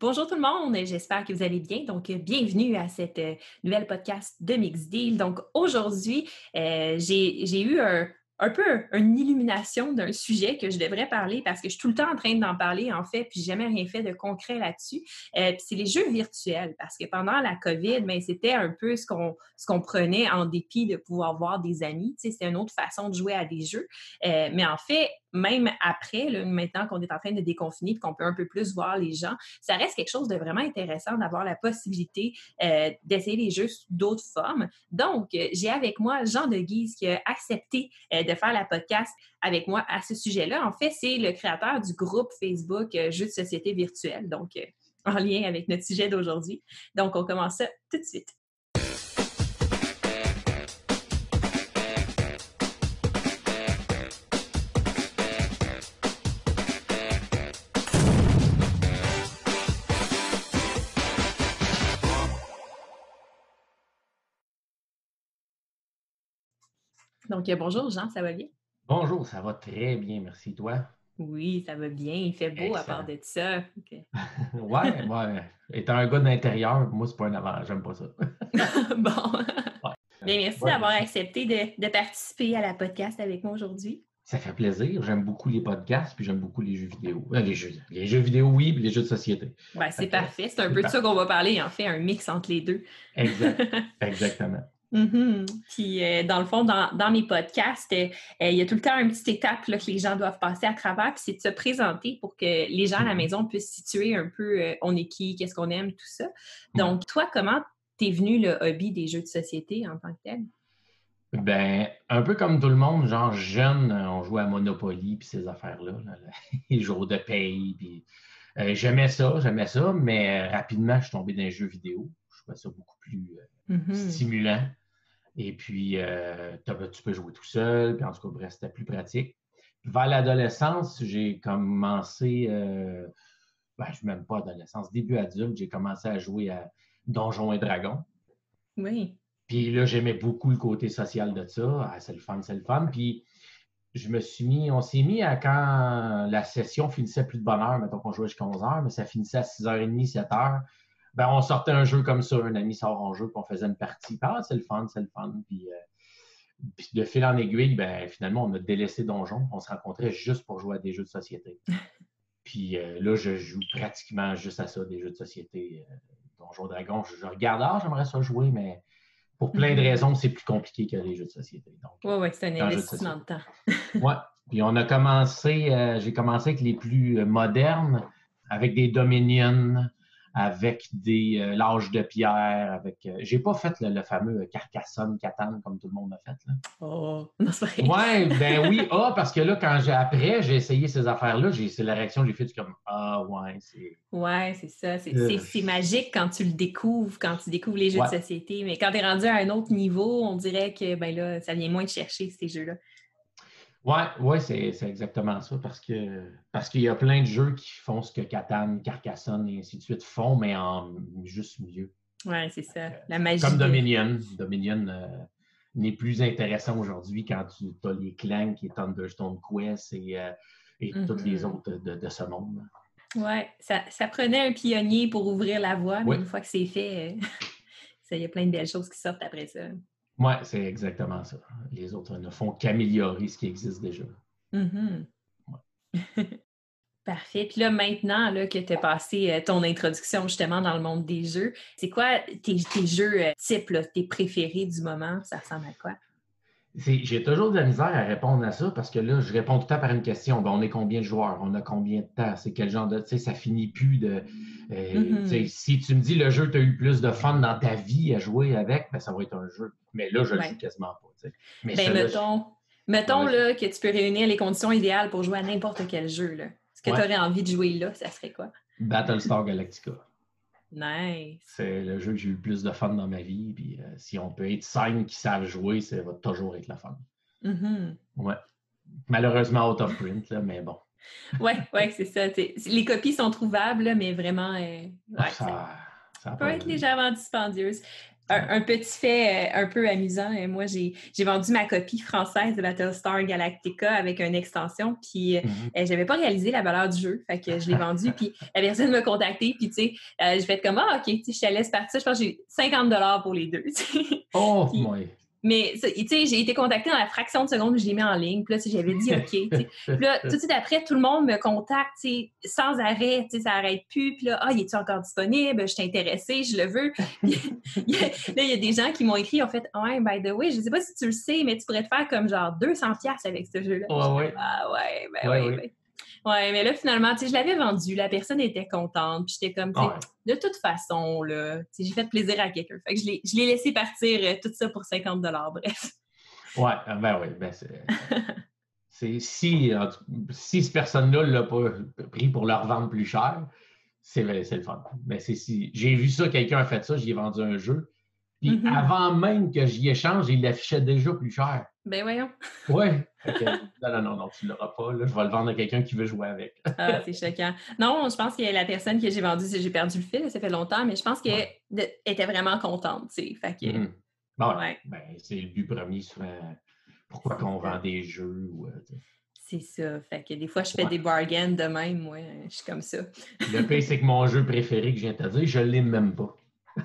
Bonjour tout le monde, j'espère que vous allez bien. Donc, bienvenue à cette euh, nouvelle podcast de Mix Deal. Donc, aujourd'hui, euh, j'ai eu un, un peu une illumination d'un sujet que je devrais parler parce que je suis tout le temps en train d'en parler, en fait, puis jamais rien fait de concret là-dessus. Euh, c'est les jeux virtuels parce que pendant la COVID, mais ben, c'était un peu ce qu'on ce qu'on prenait en dépit de pouvoir voir des amis. Tu sais, c'était une autre façon de jouer à des jeux. Euh, mais en fait, même après, là, maintenant qu'on est en train de déconfiner et qu'on peut un peu plus voir les gens, ça reste quelque chose de vraiment intéressant d'avoir la possibilité euh, d'essayer les jeux sous d'autres formes. Donc, j'ai avec moi Jean de Guise qui a accepté de faire la podcast avec moi à ce sujet-là. En fait, c'est le créateur du groupe Facebook euh, Jeux de société virtuelle, donc en lien avec notre sujet d'aujourd'hui. Donc, on commence ça tout de suite. Donc, euh, bonjour Jean, ça va bien? Bonjour, ça va très bien, merci. Toi? Oui, ça va bien. Il fait beau à part de ça. ouais, ouais. Étant un gars d'intérieur, moi, c'est pas un avantage. J'aime pas ça. bon. Bien, merci d'avoir accepté de, participer à la podcast avec moi aujourd'hui. Ça fait plaisir. J'aime beaucoup les podcasts, puis j'aime beaucoup les jeux vidéo. Euh, les, jeux, les jeux vidéo, oui, puis les jeux de société. Ben, c'est parfait. C'est un peu de ça qu'on va parler, en fait, un mix entre les deux. Exact. Exactement. Mm-hmm. Puis, euh, dans le fond, dans, mes podcasts, euh, euh, il y a tout le temps une petite étape que les gens doivent passer à travers, puis c'est de se présenter pour que les gens à la mm-hmm. maison puissent situer un peu on est qui, qu'est-ce qu'on aime, tout ça. Mm-hmm. Donc, toi, comment t'es venu le hobby des jeux de société en tant que tel? Ben, un peu comme tout le monde, genre jeune, on jouait à Monopoly puis ces affaires-là, les jours de paye. Puis, j'aimais ça, j'aimais ça, mais rapidement, je suis tombé dans les jeux vidéo. Je trouvais ça beaucoup plus stimulant. Et puis, euh, tu peux jouer tout seul, puis en tout cas, c'était plus pratique. Vers l'adolescence, j'ai commencé, euh, ben, je même pas adolescence, début adulte, j'ai commencé à jouer à Donjons et Dragons. Oui. Puis là, j'aimais beaucoup le côté social de ça. Ah, c'est le fun, c'est le fun. Puis je me suis mis, on s'est mis à quand la session finissait plus de bonne heure, mettons qu'on jouait jusqu'à 11 h, mais ça finissait à 6h30, 7h ben, on sortait un jeu comme ça, un ami sort un jeu, puis on faisait une partie. Ah, c'est le fun, c'est le fun. Puis, euh, puis, de fil en aiguille, ben, finalement, on a délaissé Donjon. On se rencontrait juste pour jouer à des jeux de société. puis euh, là, je joue pratiquement juste à ça, des jeux de société. Euh, Donjon Dragon, je, regarde, ah, j'aimerais ça jouer, mais pour plein de mhm. raisons, c'est plus compliqué que les jeux de société. Oui, oui, c'est un investissement de, temps. oui. Puis on a commencé, j'ai commencé avec les plus modernes, avec des Dominion, avec des euh, l'âge de pierre, avec. Euh, j'ai pas fait le, fameux Carcassonne, Catane comme tout le monde a fait. Là. Oh, non, c'est Ouais, ben oui, ah, parce que là, quand j'ai après, j'ai essayé ces affaires-là, c'est la réaction que j'ai faite comme Ah ouais, c'est. Ouais, c'est ça. Euh. C'est magique quand tu le découvres, quand tu découvres les jeux de société. Mais quand tu es rendu à un autre niveau, on dirait que ben là, ça vient moins de chercher ces jeux-là. Oui, ouais, c'est exactement ça, parce que parce qu'il y a plein de jeux qui font ce que Catan, Carcassonne et ainsi de suite font, mais en juste mieux. Oui, c'est ça. La magie. Comme Dominion. Dominion euh, n'est plus intéressant aujourd'hui quand tu as les clans qui est Thunderstone Quest et, euh, et toutes les mm-hmm. autres de, ce monde. Oui, ça, ça, prenait un pionnier pour ouvrir la voie, mais une fois que c'est fait, euh, il y a plein de belles choses qui sortent après ça. Oui, c'est exactement ça. Les autres ne font qu'améliorer ce qui existe déjà. Mm-hmm. Parfait. Puis là, maintenant là, que tu as passé euh, ton introduction justement dans le monde des jeux, c'est quoi tes, jeux euh, types, tes préférés du moment? Ça ressemble à quoi? J'ai toujours de la misère à répondre à ça parce que là, je réponds tout le temps par une question. Ben, on est combien de joueurs? On a combien de temps? C'est quel genre de. Tu sais, ça finit plus de. Euh, mm-hmm. Si tu me dis le jeu, tu as eu plus de fun dans ta vie à jouer avec, ben, ça va être un jeu. Mais là, je ne le joue quasiment pas. Mais ben, mettons, mettons là, que tu peux réunir les conditions idéales pour jouer à n'importe quel jeu. Là. Ce que tu aurais envie de jouer là, ça serait quoi? Battlestar Galactica. Nice. C'est le jeu que j'ai eu le plus de fun dans ma vie. Puis euh, si on peut être cinq qui savent jouer, ça va toujours être la fun. Mm-hmm. Ouais. Malheureusement out of print, là, mais bon. ouais, ouais, c'est ça. Les copies sont trouvables, mais vraiment. Euh, ça, peut être légèrement dispendieuse. Un, petit fait euh, un peu amusant. Euh, moi, j'ai vendu ma copie française de Battlestar Galactica avec une extension, puis mm-hmm. je n'avais pas réalisé la valeur du jeu. Fait que je l'ai vendu, puis la personne m'a contacté, puis tu sais, je vais être comme, ah, OK, je te laisse partir. Je pense que j'ai 50 pour les deux. oh, puis, mais, tu sais, j'ai été contactée dans la fraction de seconde où je l'ai mis en ligne. Puis là, j'avais dit OK. Puis là, tout de suite après, tout le monde me contacte, sans arrêt. Tu sais, ça n'arrête plus. Puis là, ah, il est-tu encore disponible? Je suis intéressée, je le veux. là, il y a des gens qui m'ont écrit, en fait, ouais, by the way, je ne sais pas si tu le sais, mais tu pourrais te faire comme genre 200$ avec ce jeu-là. Ah ouais. Ah ouais, ben ouais, ben Ouais, mais là, finalement, je l'avais vendu, la personne était contente, puis j'étais comme, de toute façon, là, j'ai fait plaisir à quelqu'un. Fait que je l'ai laissé partir euh, tout ça pour 50 bref. Ouais, euh, ben oui, ben c'est. si, si cette personne-là ne l'a pas pris pour leur vendre plus cher, c'est le fun. Mais c'est si. J'ai vu ça, quelqu'un a fait ça, j'y ai vendu un jeu. Puis mm-hmm. avant même que j'y échange, il l'affichait déjà plus cher. Ben voyons. Oui. non, non, non, tu ne l'auras pas. Là. Je vais le vendre à quelqu'un qui veut jouer avec. ah, c'est choquant. Non, je pense que la personne que j'ai vendue, j'ai perdu le fil, ça fait longtemps, mais je pense qu'elle était vraiment contente. Fait que... Mm-hmm. bon, ouais. ben, c'est le but premier souvent. Pourquoi qu'on vend des jeux ou. Euh, c'est ça. Fait que des fois, je fais des bargains de même, moi. Je suis comme ça. le pire, c'est que mon jeu préféré que je viens de te dire, je ne l'ai même pas.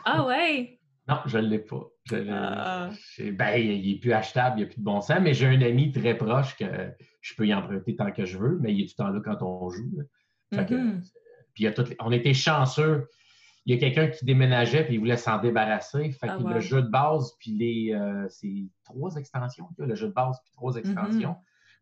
ah ouais? Non, je ne l'ai pas. Ah. Ben, il n'est plus achetable, il n'y a plus de bon sens, mais j'ai un ami très proche que je peux y emprunter tant que je veux, mais il est tout le temps là quand on joue. Mm-hmm. puis on était chanceux. Il y a quelqu'un qui déménageait puis il voulait s'en débarrasser. Fait ah, le jeu de base, puis les euh, c'est trois extensions, le jeu de base, puis trois mm-hmm. extensions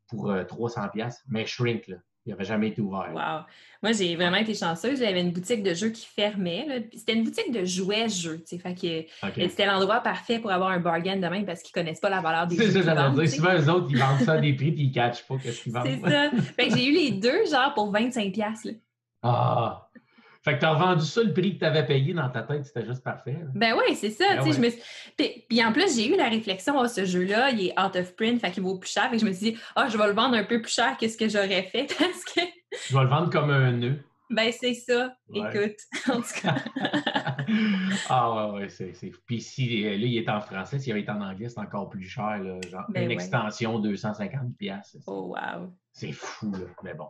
pour 300$. Euh, mais shrink, là. Il n'avait jamais été ouvert. Wow. Moi, j'ai vraiment été chanceuse. J'avais une boutique de jeux qui fermait. C'était une boutique de jouets jeux. C'était l'endroit parfait pour avoir un bargain demain parce qu'ils ne connaissent pas la valeur des jeux. C'est ça, j'allais dire. Souvent, eux autres, ils vendent ça à des prix et ils ne catchent pas ce qu'ils vendent. C'est ça. j'ai eu les deux, genre, pour 25$. Ah! Fait que tu as vendu ça le prix que tu avais payé dans ta tête, c'était juste parfait. Ben oui, c'est ça. Ben je me puis, en plus, j'ai eu la réflexion, oh, ce jeu-là, il est out of print, fait qu'il vaut plus cher. Fait que je me suis dit, ah, je vais le vendre un peu plus cher que ce que j'aurais fait parce que. Je vais le vendre comme un nœud. Ben, c'est ça. Écoute, en tout cas. ah, ouais, ouais, c'est. Puis si là, il est en français, s'il avait été en anglais, c'est encore plus cher. Là, genre, ben une extension, 250$. Oh, wow. C'est fou, là. Mais bon.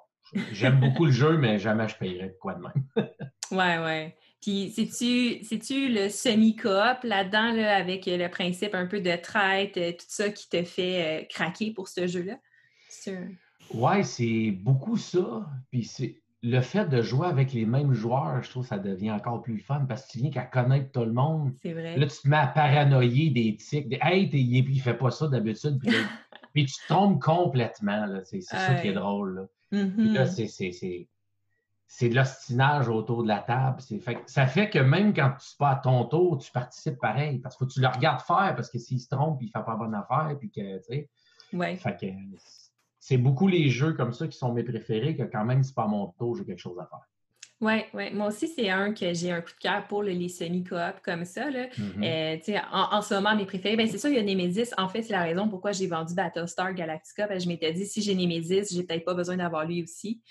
J'aime beaucoup le jeu, mais jamais je payerais quoi de même. ouais, ouais. Puis, c'est-tu le semi-coop là-dedans, là, avec le principe un peu de traite, euh, tout ça qui te fait euh, craquer pour ce jeu-là? Ouais, c'est beaucoup ça. Puis, c'est le fait de jouer avec les mêmes joueurs, je trouve que ça devient encore plus fun parce que tu viens qu'à connaître tout le monde. C'est vrai. Là, tu te mets à paranoïer des tics. Des, hey, il, ne fait pas ça d'habitude. Puis, tu tombes complètement. C'est ça qui est drôle. Là. Mm-hmm. c'est de l'ostinage autour de la table. ça fait que même quand tu pas à ton tour, tu participes pareil. Parce que tu le regardes faire, parce que s'il se trompe, il ne fait pas bonne affaire. Puis que, c'est beaucoup les jeux comme ça qui sont mes préférés, que quand même, c'est pas à mon tour, j'ai quelque chose à faire. Oui, ouais. moi aussi, c'est un que j'ai un coup de cœur pour les semi-coop comme ça. Là. Mm-hmm. Euh, en, ce moment, mes préférés, ben, c'est sûr, il y a Nemesis. En fait, c'est la raison pourquoi j'ai vendu Battlestar Galactica. Parce que je m'étais dit, si j'ai Nemesis, j'ai peut-être pas besoin d'avoir lui aussi.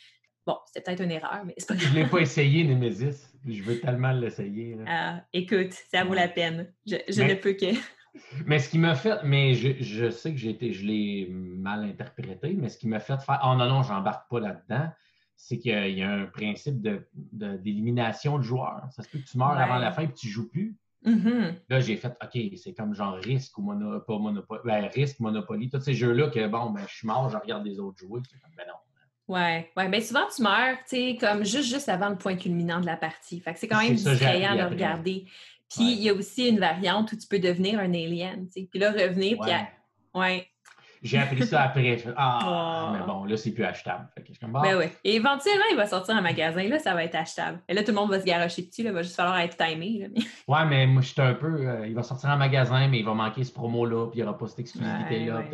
Bon, c'était peut-être une erreur, mais c'est pas grave. Je ne l'ai pas essayé, Nemesis. Je veux tellement l'essayer. Ah, écoute, ça vaut la peine. Je, ne peux que. Mais ce qui m'a fait, mais je, sais que j'ai été, je l'ai mal interprété, mais ce qui m'a fait faire, oh non, non, j'embarque pas là-dedans, c'est qu'il y a un principe d'élimination de, de, joueurs. Ça se peut que tu meurs avant la fin et que tu ne joues plus. Mm-hmm. Là, j'ai fait, OK, c'est comme genre risque ou Monopoly, pas Monopoly, ben, risque, Monopoly, tous ces jeux-là que, bon, ben, je suis mort, je regarde les autres jouer. Comme, ben non. Ouais, ouais, ben souvent tu meurs, tu sais, comme juste, juste avant le point culminant de la partie. Fait que c'est quand même distrayant de regarder. Puis il y a aussi une variante où tu peux devenir un alien, tu sais. Puis là, revenir, puis... Ouais. J'ai appris ça après. Ah, mais bon, là, c'est plus achetable. Fait comme, ben oui. Et éventuellement, il va sortir en magasin. Là, ça va être achetable. Et là, tout le monde va se garocher dessus. Là. Il va juste falloir être timé. Ouais, mais moi, je suis un peu. Euh, il va sortir en magasin, mais il va manquer ce promo-là, puis il n'y aura pas cette exclusivité-là.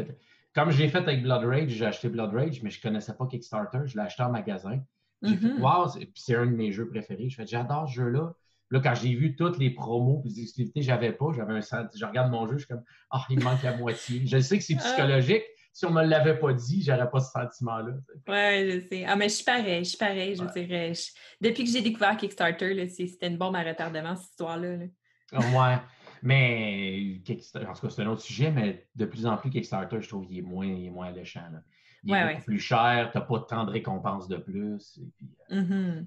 Comme j'ai fait avec Blood Rage, j'ai acheté Blood Rage, mais je ne connaissais pas Kickstarter. Je l'ai acheté en magasin. J'ai fait, mm-hmm. puis c'est un de mes jeux préférés. Je fais, j'adore ce jeu-là. Là, quand j'ai vu toutes les promos et les exclusivités, j'avais pas. J'avais un Je regarde mon jeu, je suis comme Ah, il me manque la moitié. Je sais que c'est ah. psychologique. Si on ne me l'avait pas dit, j'aurais pas ce sentiment-là. Oui, je sais. Ah, mais je suis pareil, je suis pareil, je dirais. Depuis que j'ai découvert Kickstarter, c'était une bombe à retardement, cette histoire-là. Ah, ouais. Mais en tout cas, c'est un autre sujet, mais de plus en plus, Kickstarter, je trouve qu'il est moins, il est moins alléchant. Il est beaucoup plus cher, tu n'as pas tant de récompenses de plus. puis, euh, mm-hmm.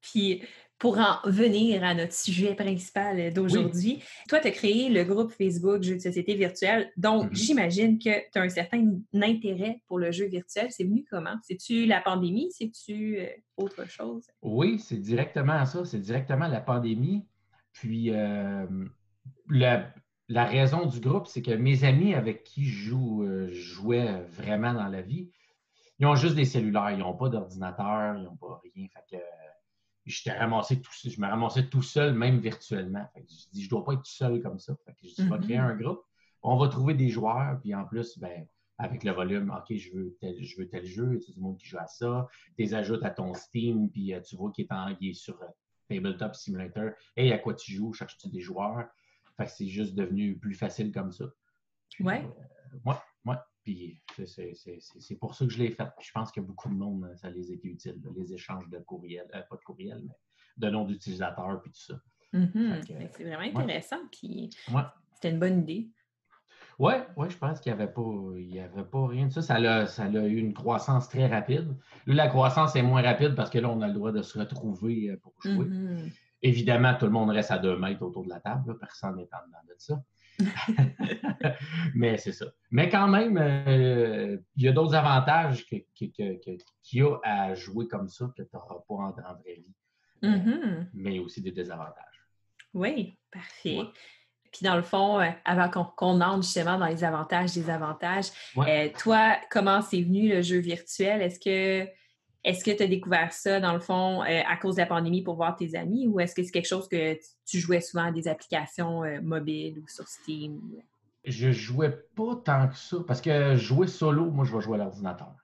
Puis, pour en venir à notre sujet principal d'aujourd'hui, toi, tu as créé le groupe Facebook Jeux de société virtuelle. Donc, mm-hmm. j'imagine que tu as un certain intérêt pour le jeu virtuel. C'est venu comment? C'est-tu la pandémie? C'est-tu euh, autre chose? Oui, c'est directement ça. C'est directement la pandémie. Puis, euh, la, raison du groupe, c'est que mes amis avec qui je euh, jouais vraiment dans la vie, ils ont juste des cellulaires, ils n'ont pas d'ordinateur, ils n'ont pas rien. Fait que j'étais ramassé tout, je me ramassais tout seul, même virtuellement. Fait que je dis, je ne dois pas être tout seul comme ça. Fait que je dis, je vais créer mm-hmm. un groupe. On va trouver des joueurs, puis en plus, ben, avec le volume, OK, je veux tel, je veux tel jeu, tu du monde qui joue à ça, tu les ajoutes à ton Steam, puis euh, tu vois qu'il est, est, sur Tabletop Simulator. Hey, à quoi tu joues? Cherches-tu des joueurs? Fait que c'est juste devenu plus facile comme ça. ouais. Euh, ouais, Puis c'est pour ça que je l'ai fait. je pense que beaucoup de monde, ça les été utile, les échanges de courriel, euh, pas de courriel, mais de noms d'utilisateurs, puis tout ça. Mm-hmm. c'est vraiment intéressant. Puis c'était une bonne idée. Oui, ouais, je pense qu'il n'y avait, pas, avait pas rien de ça. Ça a, ça a eu une croissance très rapide. Là, la croissance est moins rapide parce que là, on a le droit de se retrouver euh, pour jouer. Mm-hmm. Évidemment, tout le monde reste à deux mètres autour de la table. Personne n'est en dedans de ça. Mais c'est ça. Mais quand même, euh, il y a d'autres avantages qu'il y a à jouer comme ça que tu n'auras pas en, vraie vie. Euh, mm-hmm. mais aussi des désavantages. Oui, parfait. Puis dans le fond, euh, avant qu'on entre justement dans les avantages, des avantages, euh, toi, comment c'est venu le jeu virtuel? Est-ce que est-ce que tu as découvert ça, dans le fond, euh, à cause de la pandémie pour voir tes amis ou est-ce que c'est quelque chose que tu jouais souvent à des applications mobiles ou sur Steam? Je jouais pas tant que ça parce que jouer solo, moi, je vais jouer à l'ordinateur.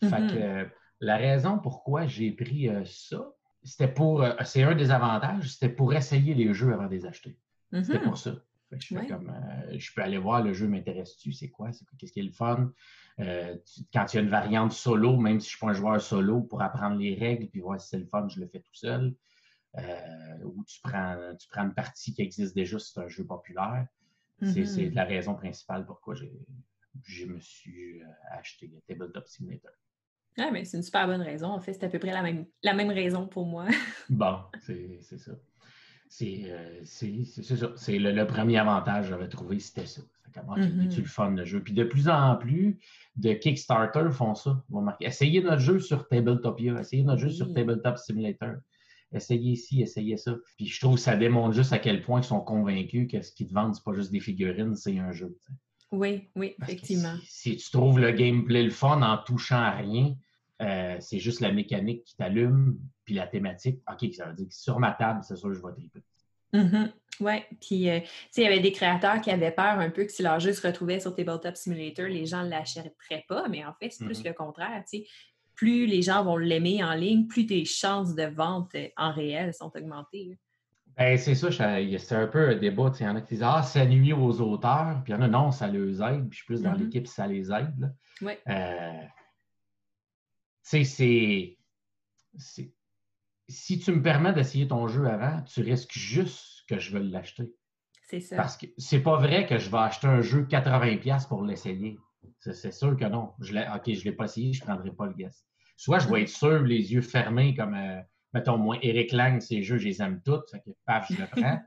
Fait mm-hmm. que la raison pourquoi j'ai pris ça, c'était pour, c'est un des avantages, c'était pour essayer les jeux avant de les acheter. C'était mm-hmm. pour ça je, comme, euh, je peux aller voir le jeu m'intéresse-tu, c'est quoi, qu'est-ce qui est le fun? Euh, quand il y a une variante solo, même si je ne suis pas un joueur solo, pour apprendre les règles puis voir si c'est le fun, je le fais tout seul. Euh, ou tu prends, tu prends une partie qui existe déjà, c'est un jeu populaire. C'est mm-hmm. la raison principale pourquoi je me suis acheté Tabletop Simulator. Ah, mais c'est une super bonne raison. En fait, c'est à peu près la même, la même raison pour moi. bon, c'est ça. Euh, c'est. C'est le, premier avantage que j'avais trouvé, c'était ça. Comment mm-hmm. tu le fun le jeu? Puis de plus en plus de Kickstarter font ça. Essayez notre jeu sur Tabletopia, essayez notre jeu sur Tabletop Simulator. Essayez ci, essayez ça. Puis je trouve que ça démontre juste à quel point ils sont convaincus que ce qu'ils te vendent, c'est pas juste des figurines, c'est un jeu. Oui, oui, effectivement. Si, tu trouves le gameplay le fun en touchant à rien, euh, c'est juste la mécanique qui t'allume, puis la thématique. OK, ça veut dire que sur ma table, c'est sûr que je vais triper. Mm-hmm. Oui, puis euh, il y avait des créateurs qui avaient peur un peu que si leur jeu se retrouvait sur Tabletop Simulator, les gens ne l'achèteraient pas, mais en fait, c'est plus mm-hmm. le contraire. Plus les gens vont l'aimer en ligne, plus tes chances de vente euh, en réel sont augmentées. Ben, c'est ça, c'est un peu un débat. Il y en a qui disent Ah, ça nuit aux auteurs, puis il y en a non, ça les aide, puis je suis plus dans mm-hmm. l'équipe, ça les aide. Oui. Euh, c'est si tu me permets d'essayer ton jeu avant, tu risques juste que je veux l'acheter. C'est ça. Parce que c'est pas vrai que je vais acheter un jeu 80$ pour l'essayer. C'est sûr que non. Je OK, je ne l'ai pas essayé, je ne prendrai pas le guess. Soit je vais être sûr, les yeux fermés, comme, euh, mettons, moi, Eric Lang, ces jeux, je les aime. Fait que, paf, je le prends.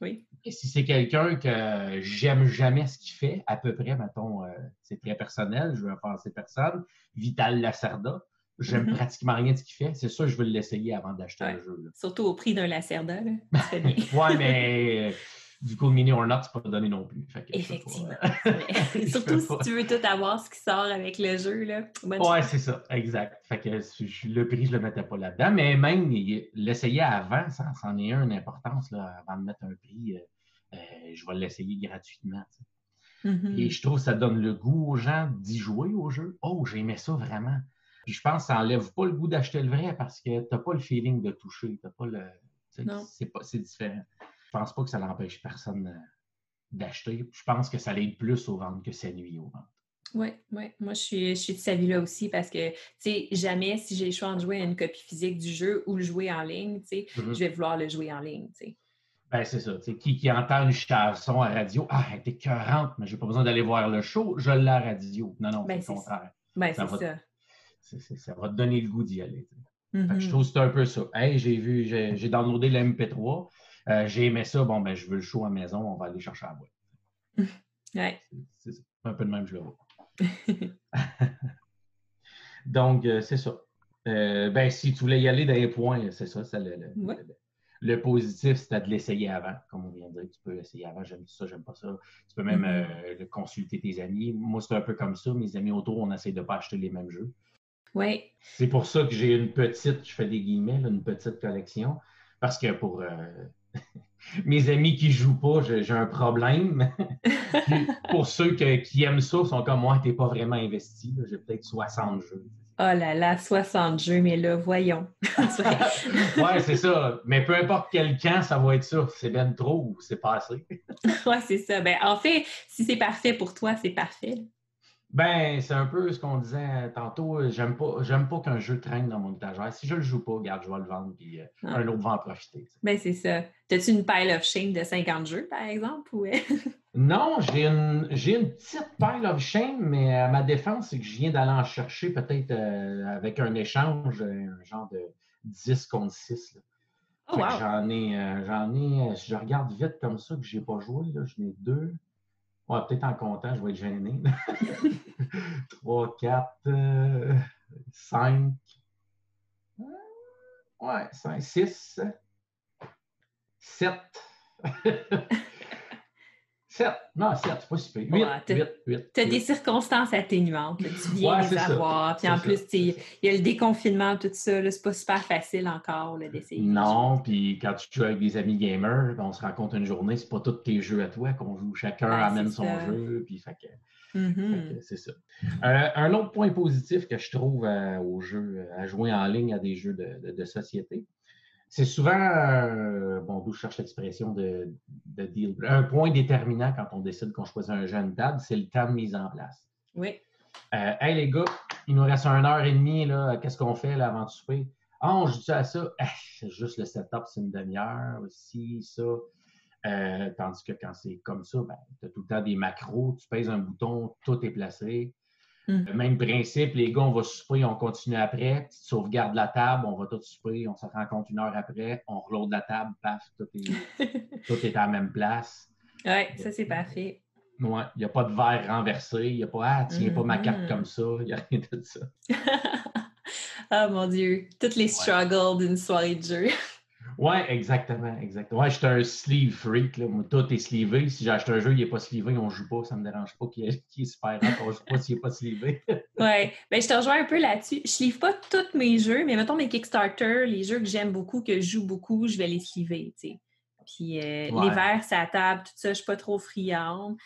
oui. Et si c'est quelqu'un que j'aime jamais ce qu'il fait, à peu près, mettons, euh, c'est très personnel, je veux ces personnes, Vital Lacerda, J'aime mm-hmm. pratiquement rien de ce qu'il fait. C'est sûr, je veux l'essayer avant d'acheter un jeu. Surtout au prix d'un Lacerda. Ouais, mais euh, du coup, Mini or Not, c'est pas donné non plus. Effectivement. Euh, Surtout si tu veux tout avoir ce qui sort avec le jeu. Là. ouais, c'est ça, exact. Fait que le prix, je le mettais pas là-dedans. Mais même l'essayer avant, ça, en est une importance là, avant de mettre un prix. Euh, je vais l'essayer gratuitement. Mm-hmm. Et je trouve que ça donne le goût aux gens d'y jouer au jeu. Oh, j'aimais ça vraiment. Puis je pense que ça n'enlève pas le goût d'acheter le vrai parce que tu n'as pas le feeling de toucher. T'as pas le. C'est différent. Je pense pas que ça n'empêche personne euh, d'acheter. Je pense que ça l'aide plus aux ventes que ça nuit aux ventes. Oui, oui. Moi, je suis, je suis de cet avis-là aussi parce que, tu sais, jamais si j'ai le choix de jouer à une copie physique du jeu ou le jouer en ligne, tu sais, mm-hmm. je vais vouloir le jouer en ligne, tu sais. Ben, c'est ça. Qui, qui entend une chanson à radio, ah, elle était écœurante, mais j'ai pas besoin d'aller voir le show, je l'ai à radio. Non, non, ben, c'est le contraire. Ben, ça, va, ça. Ça va te donner le goût d'y aller. Je Mm-hmm. trouve que c'est un peu ça. Hey, j'ai vu, j'ai j'ai downloadé le MP3, euh, j'ai aimé ça, bon, ben, je veux le show à la maison, on va aller chercher à boîte. Ouais. C'est un peu de même, je le vois. Donc, euh, c'est ça. Euh, ben, si tu voulais y aller dans les points, c'est ça. ça, le, le- Ouais. le- le positif, c'était de l'essayer avant. Comme on vient de dire, tu peux l'essayer avant. J'aime ça, j'aime pas ça. Tu peux même euh, le consulter tes amis. Moi, c'est un peu comme ça. Mes amis autour, on essaie de pas acheter les mêmes jeux. Oui. C'est pour ça que j'ai une petite, je fais des guillemets, là, une petite collection. Parce que pour euh, mes amis qui jouent pas, j'ai un problème. Pour ceux que- qui aiment ça, sont comme moi, t'es pas vraiment investi. J'ai peut-être 60 jeux. Oh là là, 60 jeux, mais là, voyons. ouais, c'est ça. Mais peu importe quel camp, ça va être ça. C'est ben trop ou c'est pas assez. ouais, c'est ça. Ben, en fait, si c'est parfait pour toi, c'est parfait. Ben, c'est un peu ce qu'on disait tantôt. J'aime pas, j'aime pas qu'un jeu traîne dans mon étagère. Si je le joue pas, regarde, je vais le vendre, puis euh, Ah. un autre va en profiter. Ben, c'est ça. T'as-tu une pile of shame de 50 jeux, par exemple? Ou... Non, j'ai une, j'ai une petite pile of shame, mais à ma défense, c'est que je viens d'aller en chercher peut-être euh, avec un échange, un genre de 10 contre 6. là. Oh, wow! J'en ai, euh, j'en ai, euh, si je regarde vite comme ça, que je n'ai pas joué, là, j'en ai deux. Ouais, peut-être en comptant, je vais être gêné. 3, 4, 5. Ouais, 5, 6, 7. 7. Non, 7, c'est pas super. 8, Ouais, t'as- 8, 8. T'as des circonstances atténuantes. là. Tu viens Ouais, les avoir. Puis en plus, il y a le déconfinement, tout ça. là, C'est pas super facile encore là, d'essayer. Non, puis quand tu joues avec des amis gamers, ben, on se rencontre une journée, c'est pas tous tes jeux à toi qu'on joue. Chacun amène son ça. jeu, puis fait que, Mhm. fait que c'est ça. Euh, un autre point positif que je trouve euh, aux jeux, à jouer en ligne à des jeux de, de- de société, c'est souvent, euh, bon, d'où je cherche l'expression de, de deal, un point déterminant quand on décide qu'on choisit un jeu à une table, c'est le temps de mise en place. Oui. Euh, hey les gars, il nous reste une heure et demie, là, qu'est-ce qu'on fait là, avant de souper? Ah, on joue à ça? C'est juste le setup, c'est une demi-heure, ci, ça. Euh, tandis que quand c'est comme ça, ben, tu as tout le temps des macros, tu pèses un bouton, tout est placé. Mhm. Le même principe, les gars, on va souper, on continue après, tu sauvegardes la table, on va tout souper, on se rencontre une heure après, on reload la table, paf, tout est, tout est à la même place. Ouais, ça, c'est parfait. Ouais, il n'y a pas de verre renversé, il n'y a pas Ah, tiens pas ma carte Mhm. comme ça, il n'y a rien de ça. Ah mon Dieu, toutes les struggles d'une soirée de jeu. Ouais, exactement, exactement. Ouais, j'étais un sleeve freak, là. Moi, tout est sleevé. Si j'achète un jeu, il n'est pas sleevé, on ne joue pas, ça ne me dérange pas qu'il est, qu'il est super rare, on ne joue pas s'il n'est pas sleevé. Ouais, ben je te rejoins un peu là-dessus. Je livre pas tous mes jeux, mais mettons mes Kickstarter, les jeux que j'aime beaucoup, que je joue beaucoup, je vais les sliver, tu sais. Puis euh, Ouais. les verres, ça table, tout ça, je suis pas trop friande.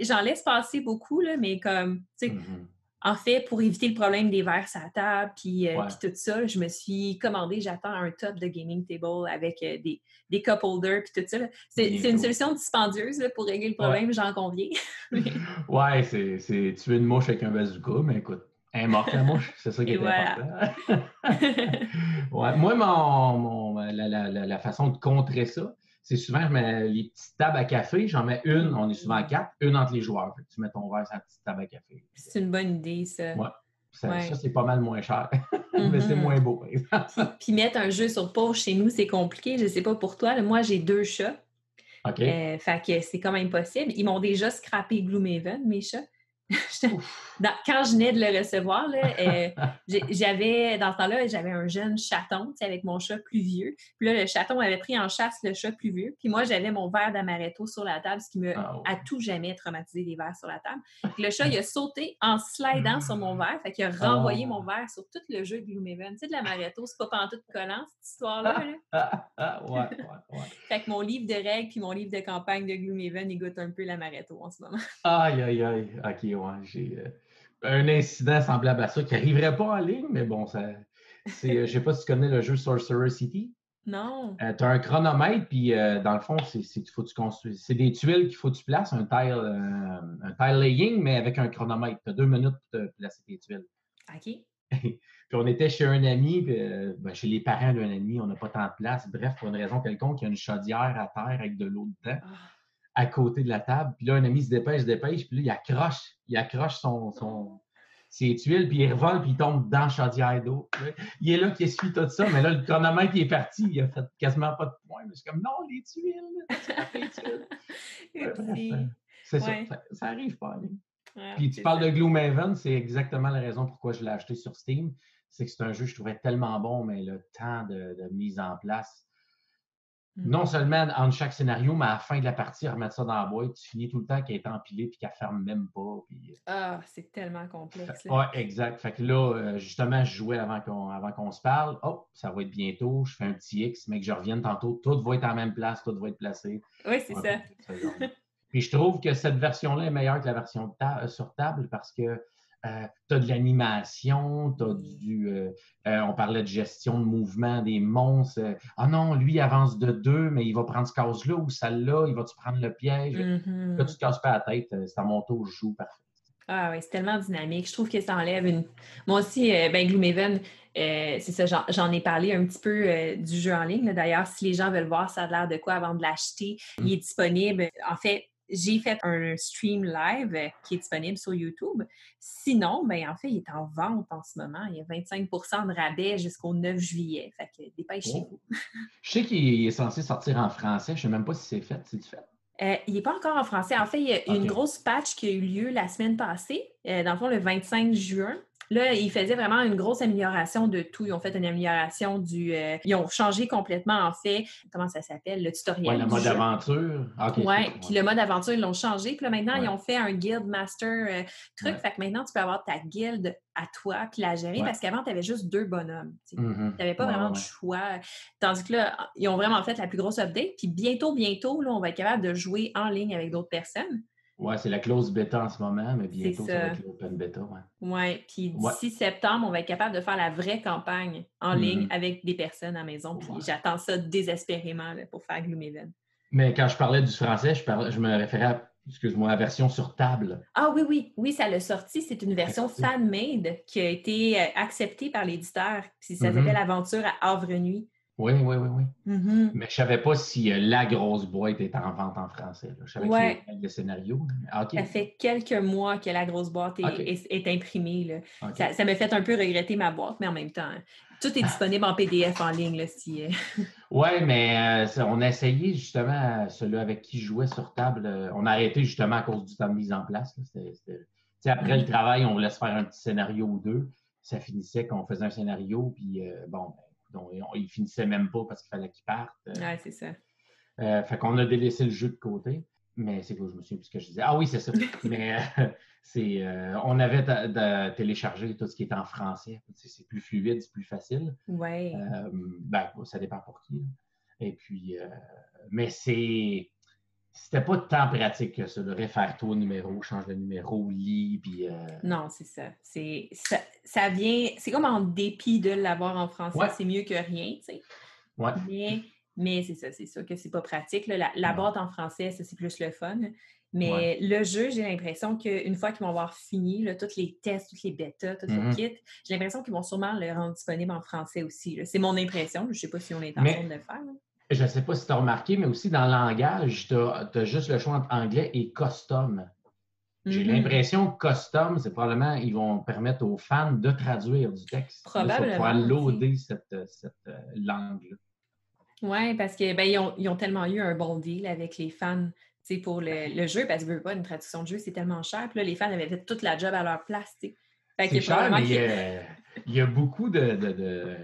J'en laisse passer beaucoup, là, mais comme, tu sais, Mhm. En fait, pour éviter le problème des verres à table, puis, euh, Ouais. puis tout ça, je me suis commandé, j'attends un top de gaming table avec euh, des, des cup holders, puis tout ça. C'est une solution dispendieuse là, pour régler le problème, j'en conviens. Ouais, c'est, tuer une mouche avec un bazooka, mais écoute, est morte la mouche, c'est ça qui est voilà. important. ouais, moi, mon, mon- la- la- la façon de contrer ça, c'est souvent, je mets les petites tables à café, j'en mets une, on est souvent quatre, une entre les joueurs. Fait que tu mets ton verre sur la petite table à café. c'est une bonne idée, ça. Ouais. Ça, Ouais. ça, c'est pas mal moins cher, mais c'est Mhm. moins beau, par exemple. Puis mettre un jeu sur pause chez nous, c'est compliqué. Je sais pas pour toi. là. Moi, j'ai deux chats. OK? Euh, fait que c'est quand même possible. Ils m'ont déjà scrappé Gloomhaven, mes chats. Dans- quand je venais de le recevoir, euh, j'avais, dans ce temps-là, j'avais un jeune chaton avec mon chat plus vieux. Puis là, le chaton avait pris en chasse le chat plus vieux. Puis moi, j'avais mon verre d'amaretto sur la table, ce qui me Ah ouais. a tout jamais traumatisé les verres sur la table. Puis le chat, il a sauté en slidant sur mon verre. Fait qu'il a renvoyé Oh. mon verre sur tout le jeu de Gloomhaven. Tu sais, de l'amaretto, c'est pas pantoute collant, cette histoire-là. là. Ah, ah, ouais, ouais, ouais. Fait que mon livre de règles puis mon livre de campagne de Gloomhaven, il goûte un peu l'amaretto en ce moment. Aïe, aïe, aïe. OK, ouais. J'ai euh, un incident semblable à ça qui n'arriverait pas en ligne, mais bon, ça. Euh, je sais pas si tu connais le jeu Sorcerer City. Non. tu as un chronomètre, puis euh, dans le fond, c'est, des tuiles qu'il faut que tu places, un tile, euh, un tile laying, mais avec un chronomètre. Tu as deux minutes pour te placer tes tuiles. OK. puis on était chez un ami, euh, ben, chez les parents d'un ami, on n'a pas tant de place. Bref, pour une raison quelconque, il y a une chaudière à terre avec de l'eau dedans, ah. À côté de la table. Puis là, un ami se dépêche, se dépêche, puis là, il accroche, il accroche son, son, ses tuiles, puis il revole, puis il tombe dans chaudière d'eau. Il est là qui essuie tout ça, mais là, le chronomètre il est parti, il a fait quasiment pas de points. Mais c'est comme, non, les tuiles, c'est ça, ça, arrive pas. puis tu parles de Gloomhaven, c'est exactement la raison pourquoi je l'ai acheté sur Steam. C'est que c'est un jeu que je trouvais tellement bon, mais le temps de mise en place, non mm-hmm. seulement en chaque scénario, mais à la fin de la partie, remettre ça dans la boîte, tu finis tout le temps qu'elle est empilée puis qu'elle ferme même pas. Euh, ah, c'est tellement complexe. Oui, exact. Fait que là, euh, justement, je jouais avant qu'on avant qu'on se parle. Hop, ça va être bientôt. Je fais un petit X, mais que je revienne tantôt. Tout va être en même place, tout va être placé. Oui, c'est ça. Puis je trouve que cette version-là est meilleure que la version euh, sur table parce que euh, tu as de l'animation, tu as du. Euh, euh, on parlait de gestion de mouvement des monstres. Ah non, lui, il avance de deux, mais il va prendre ce case-là ou celle-là, il va-tu prendre le piège? Mm-hmm. Là, tu te casses pas la tête. C'est à mon tour, je joue parfait. Ah oui, c'est tellement dynamique. Je trouve que ça enlève une. Moi aussi, ben Gloomhaven, c'est ça, j'en ai parlé un petit peu du jeu en ligne. D'ailleurs, si les gens veulent voir ça a l'air de quoi avant de l'acheter, il est disponible. En fait, j'ai fait un stream live euh, qui est disponible sur YouTube. Sinon, ben, en fait, il est en vente en ce moment. Il y a 25% de rabais jusqu'au 9 juillet. Fait que dépêchez-vous. Oh. Je sais qu'il est censé sortir en français. Je ne sais même pas si c'est fait. C'est fait? Euh, il n'est pas encore en français. En fait, il y a une grosse patch qui a eu lieu la semaine passée, euh, dans le fond, le 25 juin. Là, ils faisaient vraiment une grosse amélioration de tout. Ils ont fait une amélioration du. Euh, ils ont changé complètement, en fait, comment ça s'appelle, le tutoriel. Oui, le mode aventure. Ah, oui, puis le mode aventure, ils l'ont changé. Puis là, maintenant, ils ont fait un guild master euh, truc. Fait que maintenant, tu peux avoir ta guilde à toi puis la gérer parce qu'avant, tu avais juste deux bonhommes. Tu mm-hmm. n'avais pas vraiment de choix. Tandis que là, ils ont vraiment fait la plus grosse update. Puis bientôt, bientôt, là, on va être capable de jouer en ligne avec d'autres personnes. Oui, c'est la clause bêta en ce moment, mais bientôt, ça, va être l'open bêta. Oui, ouais, puis d'ici septembre, on va être capable de faire la vraie campagne en mm-hmm. ligne avec des personnes à la maison. Puis j'attends ça désespérément pour faire Gloomhaven. Mais quand je parlais du français, je, parlais, je me référais à, excuse-moi, la version sur table. Ah oui, oui, oui, ça l'a sorti. C'est une version fan-made qui a été euh, acceptée par l'éditeur. Puis ça mm-hmm. s'appelle Aventure à Havre Nuit. Oui, oui, oui, oui. Mm-hmm. Mais je ne savais pas si euh, la grosse boîte est en vente en français. Je savais ouais. y le scénario. Ah, ça fait quelques mois que la grosse boîte est, imprimée. Ça, me fait un peu regretter ma boîte, mais en même temps, tout est disponible en PDF en ligne. si, euh. Oui, mais euh, on a essayé justement, celui avec qui je jouais sur table. on a arrêté justement à cause du temps de mise en place. après le mm-hmm. travail, on voulait se faire un petit scénario ou deux. Ça finissait qu'on faisait un scénario, puis bon, ben, donc, il ne finissait même pas parce qu'il fallait qu'il parte. Euh. Oui, c'est ça. Euh, fait qu'on a délaissé le jeu de côté. Mais c'est quoi, je me souviens plus ce que je disais. Ah oui, c'est ça. mais euh, c'est, on avait téléchargé tout ce qui est en français. C'est plus fluide, c'est plus facile. Oui. ben, ça dépend pour qui. Et puis, mais c'est c'était pas tant pratique que ça, de réfère-toi au numéro, change de numéro, lit, puis... Euh, non, c'est ça. C'est, ça. vient... C'est comme en dépit de l'avoir en français, c'est mieux que rien, tu sais. Ouais. Mais, mais c'est ça, c'est ça que c'est pas pratique. La, la boîte en français, ça, c'est plus le fun. Mais le jeu, j'ai l'impression qu'une fois qu'ils vont avoir fini là, tous les tests, tous les bêtas, tout le mm-hmm. kit, j'ai l'impression qu'ils vont sûrement le rendre disponible en français aussi. C'est mon impression. Je ne sais pas si on est en train de le faire je ne sais pas si tu as remarqué, mais aussi dans le langage, tu as, juste le choix entre anglais et custom. J'ai mm-hmm. l'impression que custom, c'est probablement, ils vont permettre aux fans de traduire du texte. Probablement. Pour loader cette, cette euh, langue-là. Oui, parce qu'ils ben, ont, ils ont, tellement eu un bon deal avec les fans pour le, le, jeu, parce que pas, une traduction de jeu, c'est tellement cher. Puis là, les fans avaient fait toute la job à leur place. C'est cher, mais il y, a, beaucoup de de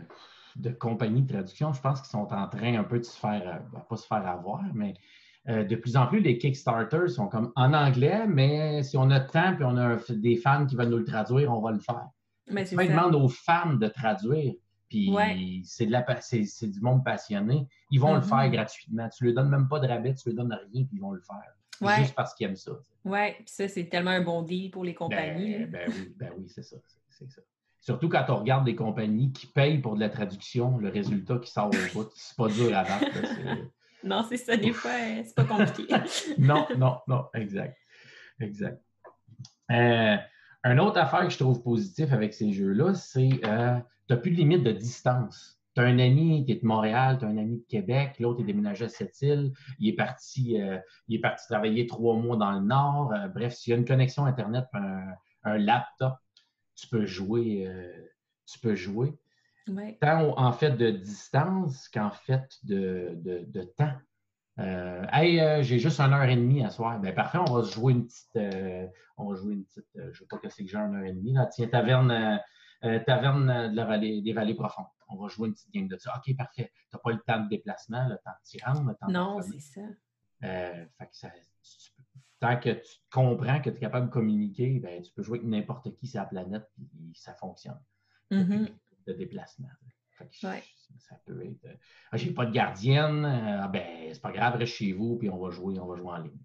compagnies de traduction, je pense qu'ils sont en train un peu de se faire, euh, pas se faire avoir, mais euh, de plus en plus, les Kickstarter sont comme en anglais, mais si on a le temps et on a des fans qui veulent nous le traduire, on va le faire. Mais c'est demande aux fans de traduire. Puis c'est, du monde passionné. Ils vont le mm-hmm. faire gratuitement. Tu ne leur donnes même pas de rabais, tu ne leur donnes rien, puis ils vont le faire. Juste parce qu'ils aiment ça. Oui, puis ça, c'est tellement un bon deal pour les compagnies. Ben, ben oui, ben oui c'est ça. C'est ça. Surtout quand on regarde des compagnies qui payent pour de la traduction, le résultat qui sort au bout, c'est pas dur à battre. non, c'est ça, des fois, euh, c'est pas compliqué. non, non, non, exact. Exact. Euh, Une autre affaire que je trouve positive avec ces jeux-là, c'est que euh, tu n'as plus de limite de distance. Tu as un ami qui est de Montréal, tu as un ami de Québec, l'autre est déménagé à cette île, il est parti, euh, il est parti travailler trois mois dans le Nord. Bref, s'il y a une connexion Internet, un, un laptop, tu peux jouer. tu peux jouer. Tant en fait de distance qu'en fait de, de, de temps. Euh, hey, euh, j'ai juste une heure et demie à soir. Ben parfait, on va se jouer une petite. Euh, on va jouer une petite. je ne sais pas que c'est que j'ai une heure et demie. Là. Tiens, taverne, taverne de la vallée, des vallées profondes. On va jouer une petite game de ça. OK, parfait. Tu n'as pas le temps de déplacement, le temps de rendre, le temps Non, c'est ça. fait que ça tant que tu comprends que tu es capable de communiquer, ben, tu peux jouer avec n'importe qui sur la planète et ça fonctionne. Mm-hmm. De déplacement. Ça peut être. Euh, ah, j'ai pas de gardienne, euh, ah, ben, c'est pas grave, reste chez vous, puis on va jouer, on va jouer en ligne.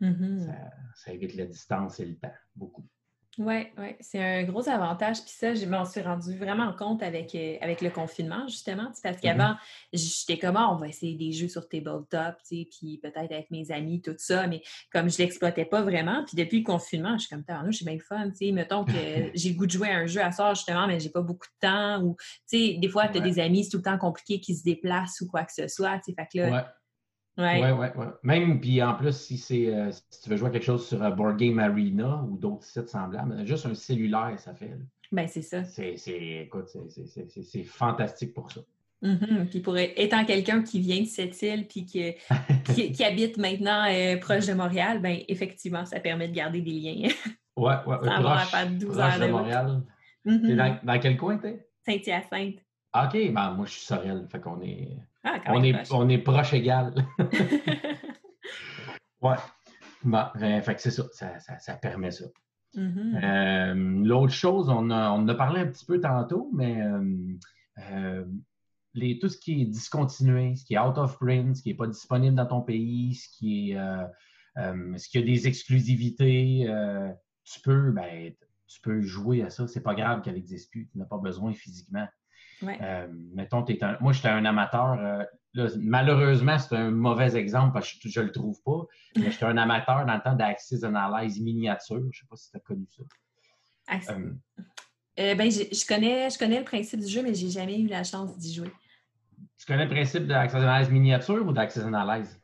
Mm-hmm. ça, évite la distance et le temps, beaucoup. Oui, ouais. c'est un gros avantage. Puis ça, je m'en suis rendu vraiment compte avec, euh, avec le confinement, justement. Parce mm-hmm. qu'avant, j'étais comme, ah, on va essayer des jeux sur tabletop, puis peut-être avec mes amis, tout ça. Mais comme je ne l'exploitais pas vraiment, puis depuis le confinement, je suis comme, je suis bien fun. sais Mettons que j'ai le goût de jouer à un jeu à soir, justement, mais j'ai pas beaucoup de temps. Ou, des fois, tu as des amis, c'est tout le temps compliqué qui se déplacent ou quoi que ce soit. Fait que là, oui, ouais, ouais. Même, puis en plus, si, c'est, euh, si tu veux jouer quelque chose sur euh, Board Game Arena ou d'autres sites semblables, juste un cellulaire, ça fait. Ben, c'est ça. C'est, écoute, c'est, fantastique pour ça. Mm-hmm. Puis pour étant quelqu'un qui vient de cette île puis qui, qui, habite maintenant euh, proche de Montréal, ben effectivement, ça permet de garder des liens. ouais, ouais. Ça proche, pas 12 heures de, Montréal. Mm-hmm. dans, dans, quel coin t'es? Saint-Hyacinthe. OK, ben moi je suis Sorel, fait qu'on est. Ah, on, est, on est proche égal. ouais. Bon, ben, fait que c'est ça, ça, permet ça. Mm-hmm. Euh, l'autre chose, on, a, on a parlé un petit peu tantôt, mais euh, euh, les, tout ce qui est discontinué, ce qui est out of print, ce qui n'est pas disponible dans ton pays, ce qui est ce qui a des exclusivités, tu peux, ben, tu peux jouer à ça. C'est pas grave qu'elle n'existe plus. Tu n'as pas besoin physiquement. Euh, mettons, es un, moi, j'étais un amateur. Euh, malheureusement, c'est un mauvais exemple parce que je ne le trouve pas. Mais j'étais un amateur dans le temps d'Axis Analyze miniature. Je ne sais pas si tu as connu ça. Euh, ben, je, connais, je connais le principe du jeu, mais je n'ai jamais eu la chance d'y jouer. Tu connais le principe d'Axis Analyze miniature ou d'Axis Analyze?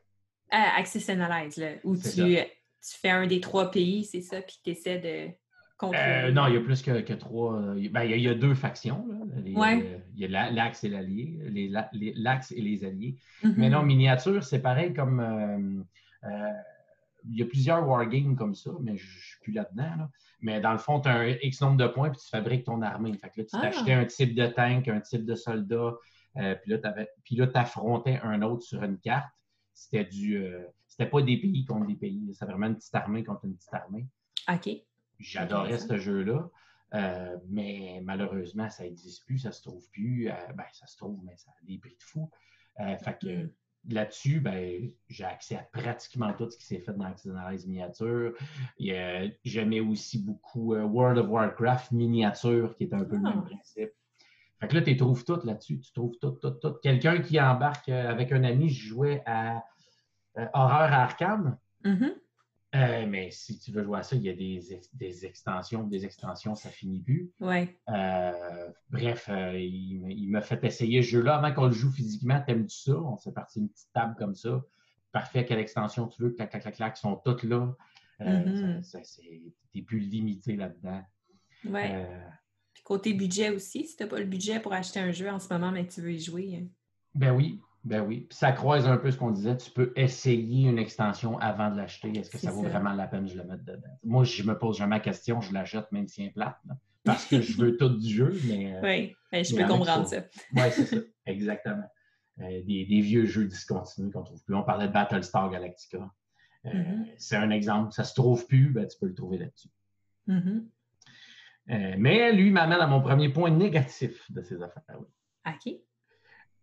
Access Analyze, là, où tu, tu, fais un des trois pays, c'est ça, puis tu essaies de euh, non, il y a plus que, trois. Euh, ben, il, y a, deux factions. Euh, il y a l'Axe et l'Allié, l'Axe et les Alliés. Mm-hmm. Mais non, miniature, c'est pareil comme. il y a plusieurs wargames comme ça, mais je ne suis plus là-dedans. Mais dans le fond, tu as un X nombre de points puis tu fabriques ton armée. Fait que là, tu ah. t'achetais un type de tank, un type de soldat, puis là, tu affrontais un autre sur une carte. C'était du. c'était pas des pays contre des pays. C'était vraiment une petite armée contre une petite armée. OK. J'adorais ce jeu-là. Euh, mais malheureusement, ça n'existe plus, ça ne se trouve plus. Euh, ben, ça se trouve, mais ça a des prix de fou. Euh, fait que mm. là-dessus, ben, j'ai accès à pratiquement tout ce qui s'est fait dans Analyse miniature. J'aimais aussi beaucoup World of Warcraft miniature, qui est un peu le même ah. principe. Fait que là, tu trouves toutes là-dessus. Tu trouves tout, tout, tout. Quelqu'un qui embarque avec un ami, je jouais à Horreur à Arkham. Mm-hmm. Euh, mais si tu veux jouer à ça, il y a des, extensions. Des extensions, ça finit plus. Ouais. Euh, bref, euh, il, m'a fait essayer ce jeu-là. Avant qu'on le joue physiquement, t'aimes-tu ça? On s'est parti une petite table comme ça. Parfait, quelle extension tu veux? Clac, clac, clac, clac, sont toutes là. Mm-hmm. T'es plus limité là-dedans. Ouais. côté budget aussi, si tu n'as pas le budget pour acheter un jeu en ce moment, mais tu veux y jouer. Hein. Ben oui, ben oui. Puis ça croise un peu ce qu'on disait. Tu peux essayer une extension avant de l'acheter. Est-ce que ça vaut vraiment la peine? De le mettre dedans? Moi, je me pose jamais la question, je l'achète même si elle est plate. parce que je veux tout du jeu, mais. Euh, oui, ben, je peux comprendre ça. Oui, c'est ça. Exactement. Euh, des, vieux jeux discontinus qu'on trouve plus. On parlait de Battlestar Galactica. Euh, mm-hmm. C'est un exemple. Ça se trouve plus, ben, tu peux le trouver là-dessus. Mm-hmm. mais lui m'amène à mon premier point négatif de ces affaires. OK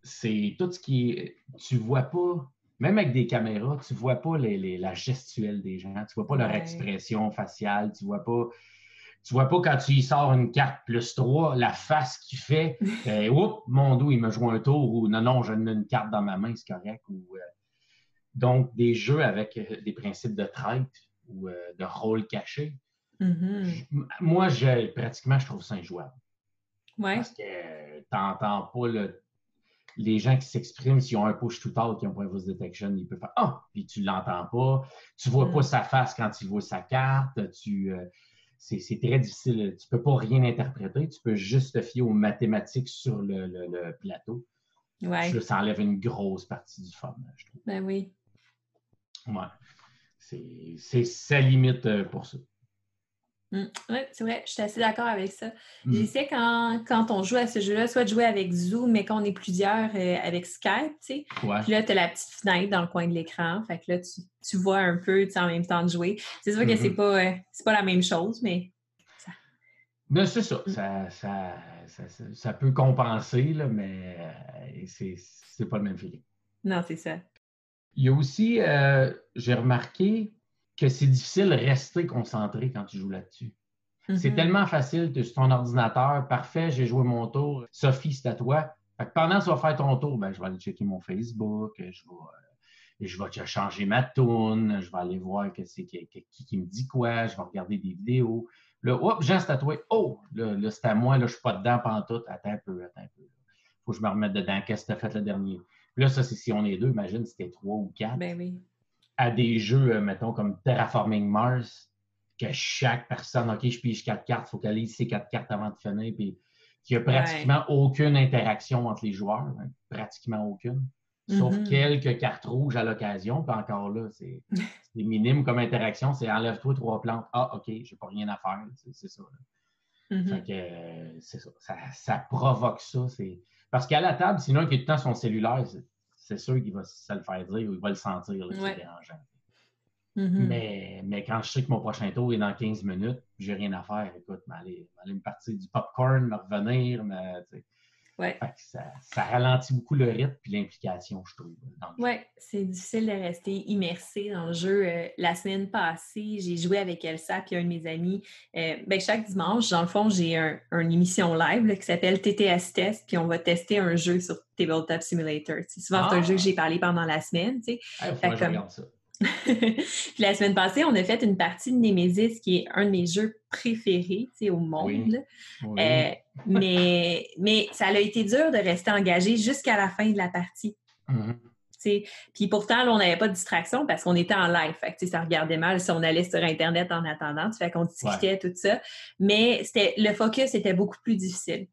c'est tout ce qui est. Tu vois pas, même avec des caméras, tu vois pas les, la gestuelle des gens, tu vois pas leur expression faciale, tu vois pas. Tu vois pas quand tu y sors une carte plus 3, la face qu'il fait, euh, oups, mon dos, il me joue un tour, ou non, non, j'ai une carte dans ma main, c'est correct. Ou, euh, donc, des jeux avec euh, des principes de traite ou de rôle caché, Mm-hmm. moi, j'ai pratiquement, je trouve ça injouable. Ouais. Parce que tu n'entends pas les gens qui s'expriment s'ils ont un push to talk, qui ont un voice detection, ils peuvent faire Ah, puis tu l'entends pas. Tu vois pas mm. sa face quand il voit sa carte. Tu, euh, c'est, très difficile. Tu peux pas rien interpréter. Tu peux juste te fier aux mathématiques sur le, plateau. Ouais. Ça enlève une grosse partie du fun, je trouve. Ben oui. Ouais. C'est, c'est sa limite euh, pour ça. Mmh. Oui, c'est vrai, je suis assez d'accord avec ça. Mmh. J'essaie quand, quand on joue à ce jeu-là, soit de jouer avec Zoom, mais quand on est plusieurs euh, avec Skype, tu sais. Puis là, tu as la petite fenêtre dans le coin de l'écran. Fait que là, tu, tu vois un peu en même temps de jouer. C'est sûr que c'est mmh pas, euh, pas la même chose, mais. Ça... c'est ça. Ça, ça, peut compenser, là, mais euh, c'est pas le même feeling. Non, c'est ça. Il y a aussi, j'ai remarqué, que c'est difficile de rester concentré quand tu joues là-dessus. C'est mm-hmm. tellement facile, tu es sur ton ordinateur, parfait, j'ai joué mon tour, Sophie, c'est à toi. pendant que tu vas faire ton tour, ben, je vais aller checker mon Facebook, je vais, euh, je vais changer ma tune, je vais aller voir que qui, qui, me dit quoi, je vais regarder des vidéos. Là, hop, Jean, c'est à toi. Oh, là, c'est à moi, là, je ne suis pas dedans tout. Attends un peu, attends un peu. Faut que je me remette dedans. Qu'est-ce que tu as fait le dernier? Là, ça, c'est si on est deux, imagine, c'était trois ou quatre. Ben oui à des jeux, euh, mettons, comme Terraforming Mars, que chaque personne, OK, je pige quatre cartes, il faut qu'elle lise ces quatre cartes avant de finir, puis qu'il n'y a pratiquement aucune interaction entre les joueurs, hein, pratiquement aucune. Sauf mm-hmm. quelques cartes rouges à l'occasion. Puis encore là, c'est minime comme interaction. C'est enlève-toi trois plantes. Ah, OK, j'ai pas rien à faire. C'est ça. Mm-hmm. Fait que euh, c'est ça. ça. provoque ça. Parce qu'à la table, sinon, qui est tout le temps son cellulaire, c'est sûr qu'il va se le faire dire ou il va le sentir, c'est dérangeant. Mm-hmm. mais, mais quand je sais que mon prochain tour est dans 15 minutes, j'ai rien à faire, écoute, aller, aller me partir du popcorn, me revenir, Ouais. Ça, ralentit beaucoup le rythme et l'implication, je trouve. Oui, c'est difficile de rester immersé dans le jeu. Euh, la semaine passée, j'ai joué avec Elsa et un de mes amis. Euh, ben, chaque dimanche, dans le fond, j'ai un, une émission live qui s'appelle TTS Test, puis on va tester un jeu sur Tabletop Simulator. C'est souvent un jeu que ah! j'ai parlé pendant la semaine. Tu ça. Puis la semaine passée, on a fait une partie de Nemesis, qui est un de mes jeux préférés au monde. Euh, mais, mais ça a été dur de rester engagé jusqu'à la fin de la partie. Mm-hmm. Puis pourtant, on n'avait pas de distraction parce qu'on était en live. Fait ça regardait mal si on allait sur Internet en attendant. Tu fait qu'on discutait, tout ça. Mais le focus était beaucoup plus difficile.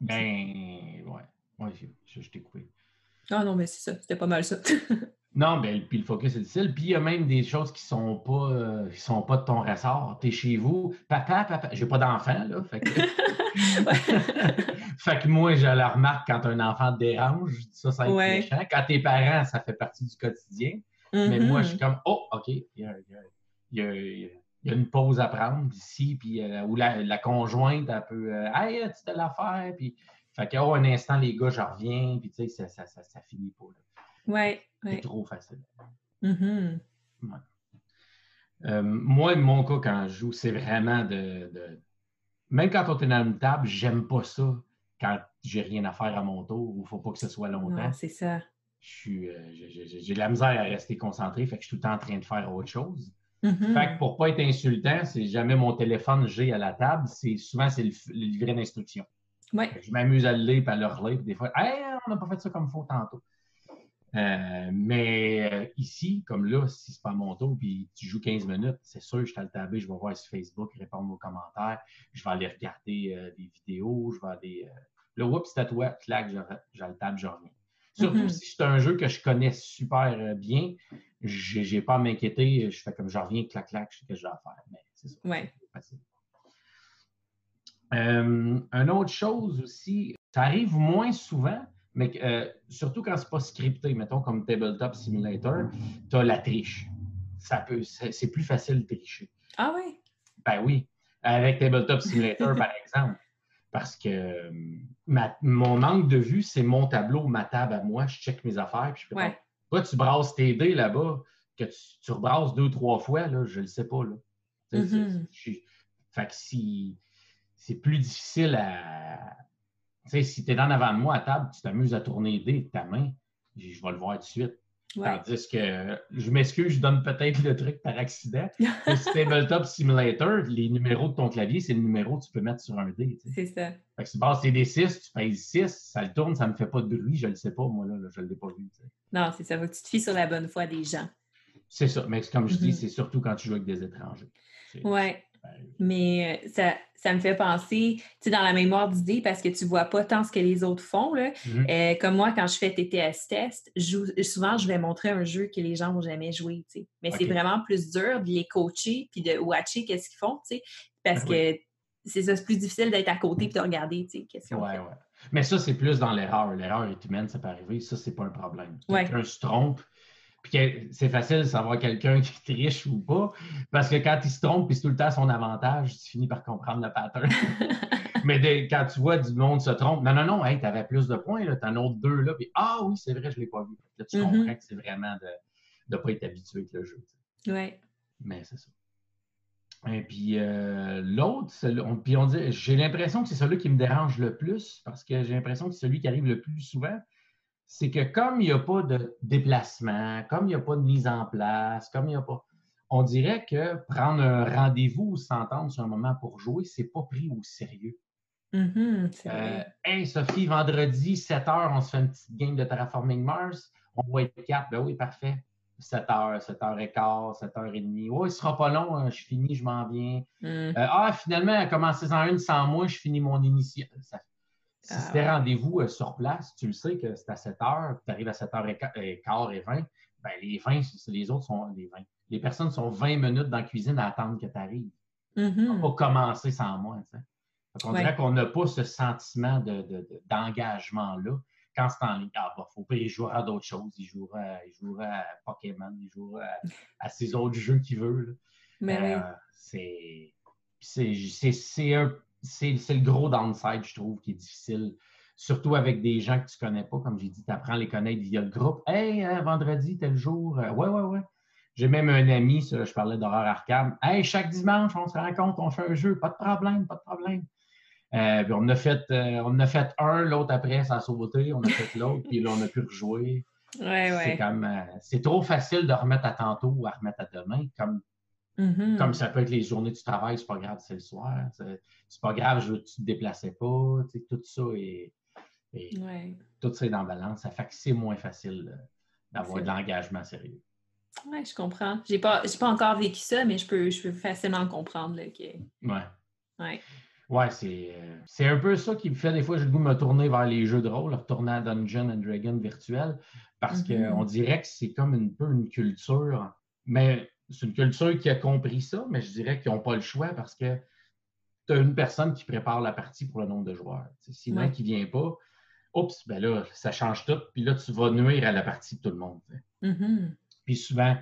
Ben, ouais. Ouais, je, je t'ai coupé. Ah non, mais c'est ça. C'était pas mal ça. Non, ben, puis le focus est difficile. Puis il y a même des choses qui sont pas, euh, qui sont pas de ton ressort. Tu es chez vous. Papa, papa, j'ai pas d'enfant, là. Fait que... fait que moi, je la remarque quand un enfant te dérange. Ça, ça être méchant. Quand tes parents, ça fait partie du quotidien. Mais moi, je suis mm-hmm. comme, oh, OK, il y a, y a, y a une pause à prendre ici, puis euh, où la, la, conjointe, elle peut, euh, hey, tu t'as l'affaire, puis, fait que, oh, un instant, les gars, je reviens, puis tu sais, ça, ça, ça, ça, finit pas. Là. Ouais, C'est trop facile. Euh, moi, mon cas, quand je joue, c'est vraiment de, Même quand on est dans une table, j'aime pas ça quand j'ai rien à faire à mon tour ou il ne faut pas que ce soit longtemps. c'est ça. Euh, j'ai de la misère à rester concentré, fait que je suis tout le temps en train de faire autre chose. Mm-hmm. Fait que pour pas être insultant, c'est jamais mon téléphone j'ai à la table, c'est souvent c'est le, livret d'instruction. Ouais. Je m'amuse à le lire et à le relire, des fois, hey, on n'a pas fait ça comme il faut tantôt. Euh, mais euh, ici, comme là, si c'est pas mon tour, puis tu joues 15 minutes, c'est sûr, je suis le tabé, je vais voir sur Facebook, répondre aux commentaires, je vais aller regarder euh, des vidéos, je vais aller. là, oups, c'est à toi, clac, j'ai le table, je reviens. Surtout mm-hmm. si c'est un jeu que je connais super bien, j'ai pas à m'inquiéter, je fais comme je reviens, clac, clac, je sais ce que je dois faire. Mais c'est ça. Ouais. Facile. une autre chose aussi, ça arrive moins souvent, mais euh, surtout quand c'est pas scripté, mettons comme Tabletop Simulator, tu as la triche. Ça peut, c'est plus facile de tricher. Ah oui? Ben oui. Avec Tabletop Simulator, par exemple. Parce que euh, mon angle de vue, c'est mon tableau, ma table à moi. Je check mes affaires. Puis je ouais. Toi, tu brasses tes dés là-bas, que tu, tu, rebrasses deux ou trois fois, là, je ne le sais pas. Là. Mm-hmm. Fait que si c'est plus difficile à, sais, si tu es en avant de moi à table, tu t'amuses à tourner les dés de ta main, je vais le voir tout de suite. Tandis que, je m'excuse, je donne peut-être le truc par accident. le Tabletop Simulator, les numéros de ton clavier, c'est le numéro que tu peux mettre sur un dé. C'est ça. Fait que si tu des 6, tu pèses 6, ça le tourne, ça ne me fait pas de bruit, je ne le sais pas, moi, là, je ne l'ai pas vu. Non, c'est ça. Faut que tu te fies sur la bonne foi des gens. C'est ça. Mais comme je dis, mm-hmm. c'est surtout quand tu joues avec des étrangers. Oui. Mais euh, ça, ça me fait penser, tu sais, dans la mémoire d'idée, parce que tu vois pas tant ce que les autres font. Là. Mm-hmm. Euh, comme moi, quand je fais TTS test, souvent, je vais montrer un jeu que les gens n'ont jamais joué. Tu sais. Mais c'est vraiment plus dur de les coacher puis de watcher qu'est-ce qu'ils font, tu sais, parce ben que c'est ça, c'est plus difficile d'être à côté et de regarder, tu sais, qu'est-ce qu'ils ouais, Ouais. Mais ça, c'est plus dans l'erreur. L'erreur est humaine, ça peut arriver. Ça, c'est pas un problème. Quelqu'un se trompe, puis c'est facile de savoir quelqu'un qui triche ou pas, parce que quand il se trompe, puis c'est tout le temps son avantage, tu finis par comprendre le pattern. Mais quand tu vois du monde se trompe, non, non, non, hey, tu avais plus de points, tu en as deux là, puis ah oui, c'est vrai, je ne l'ai pas vu. Là, tu mm-hmm. comprends que c'est vraiment de ne pas être habitué avec le jeu. Oui. Mais c'est ça. Et puis euh, l'autre, puis on dit, j'ai l'impression que c'est celui qui me dérange le plus, parce que j'ai l'impression que c'est celui qui arrive le plus souvent c'est que comme il n'y a pas de déplacement, comme il n'y a pas de mise en place, comme il n'y a pas. On dirait que prendre un rendez-vous ou s'entendre sur un moment pour jouer, c'est pas pris au sérieux. Euh, hey Sophie, vendredi, 7 h, on se fait une petite game de Terraforming Mars. On va être 4. Ben oui, parfait. 7 h, 7 h 15, 7 h 30. Oui, il sera pas long, hein, je finis, je m'en viens. Mm. Euh, ah, finalement, commencez en une sans moi, je finis mon initiative. Si ah c'était rendez-vous euh, sur place, tu le sais que c'est à 7 heures, tu arrives à 7 h et quart et 20, ben les 20, les autres sont les 20. Les personnes sont 20 minutes dans la cuisine à attendre que tu arrives. Mm pas commencer sans moi. On dirait qu'on n'a pas ce sentiment d'engagement-là. Quand c'est en ligne, ah, bah, faut pas, il jouera à d'autres choses. Il jouera, il jouera à Pokémon, il jouera à, ces autres jeux qu'il veut. Mais euh, C'est un c'est le gros downside, je trouve, qui est difficile. Surtout avec des gens que tu ne connais pas, comme j'ai dit, tu apprends à les connaître via le groupe. Hey, hein, vendredi, tel jour. Euh, ouais, ouais, ouais. J'ai même un ami, je parlais d'horreur arcade. Hey, chaque dimanche, on se rencontre, on fait un jeu, pas de problème, pas de problème. Euh, on, a fait, euh, on a fait un, l'autre après, ça a sauté, on a fait l'autre, puis là, on a pu rejouer. Ouais, ouais. C'est comme, c'est trop facile de remettre à tantôt ou à remettre à demain, comme Mm-hmm. Comme ça peut être les journées du travail, c'est pas grave, c'est le soir. C'est pas grave, je, tu te déplaçais pas. Tout ça est. Tout ça est dans balance. Ça fait que c'est moins facile d'avoir de l'engagement sérieux. Oui, je comprends. J'ai pas, pas encore vécu ça, mais je peux, je peux facilement comprendre. Là, que... Ouais. Ouais. Ouais, euh, c'est un peu ça qui me fait des fois, j'ai le goût de me tourner vers les jeux de rôle, retourner à Dungeon and Dragon virtuel, parce mm-hmm. qu'on dirait que c'est comme un peu une culture. Mais c'est une culture qui a compris ça, mais je dirais qu'ils n'ont pas le choix parce que tu as une personne qui prépare la partie pour le nombre de joueurs. Sinon, qui ne vient pas, oups, ben là, ça change tout, puis là, tu vas nuire à la partie de tout le monde. Mm-hmm. Puis souvent,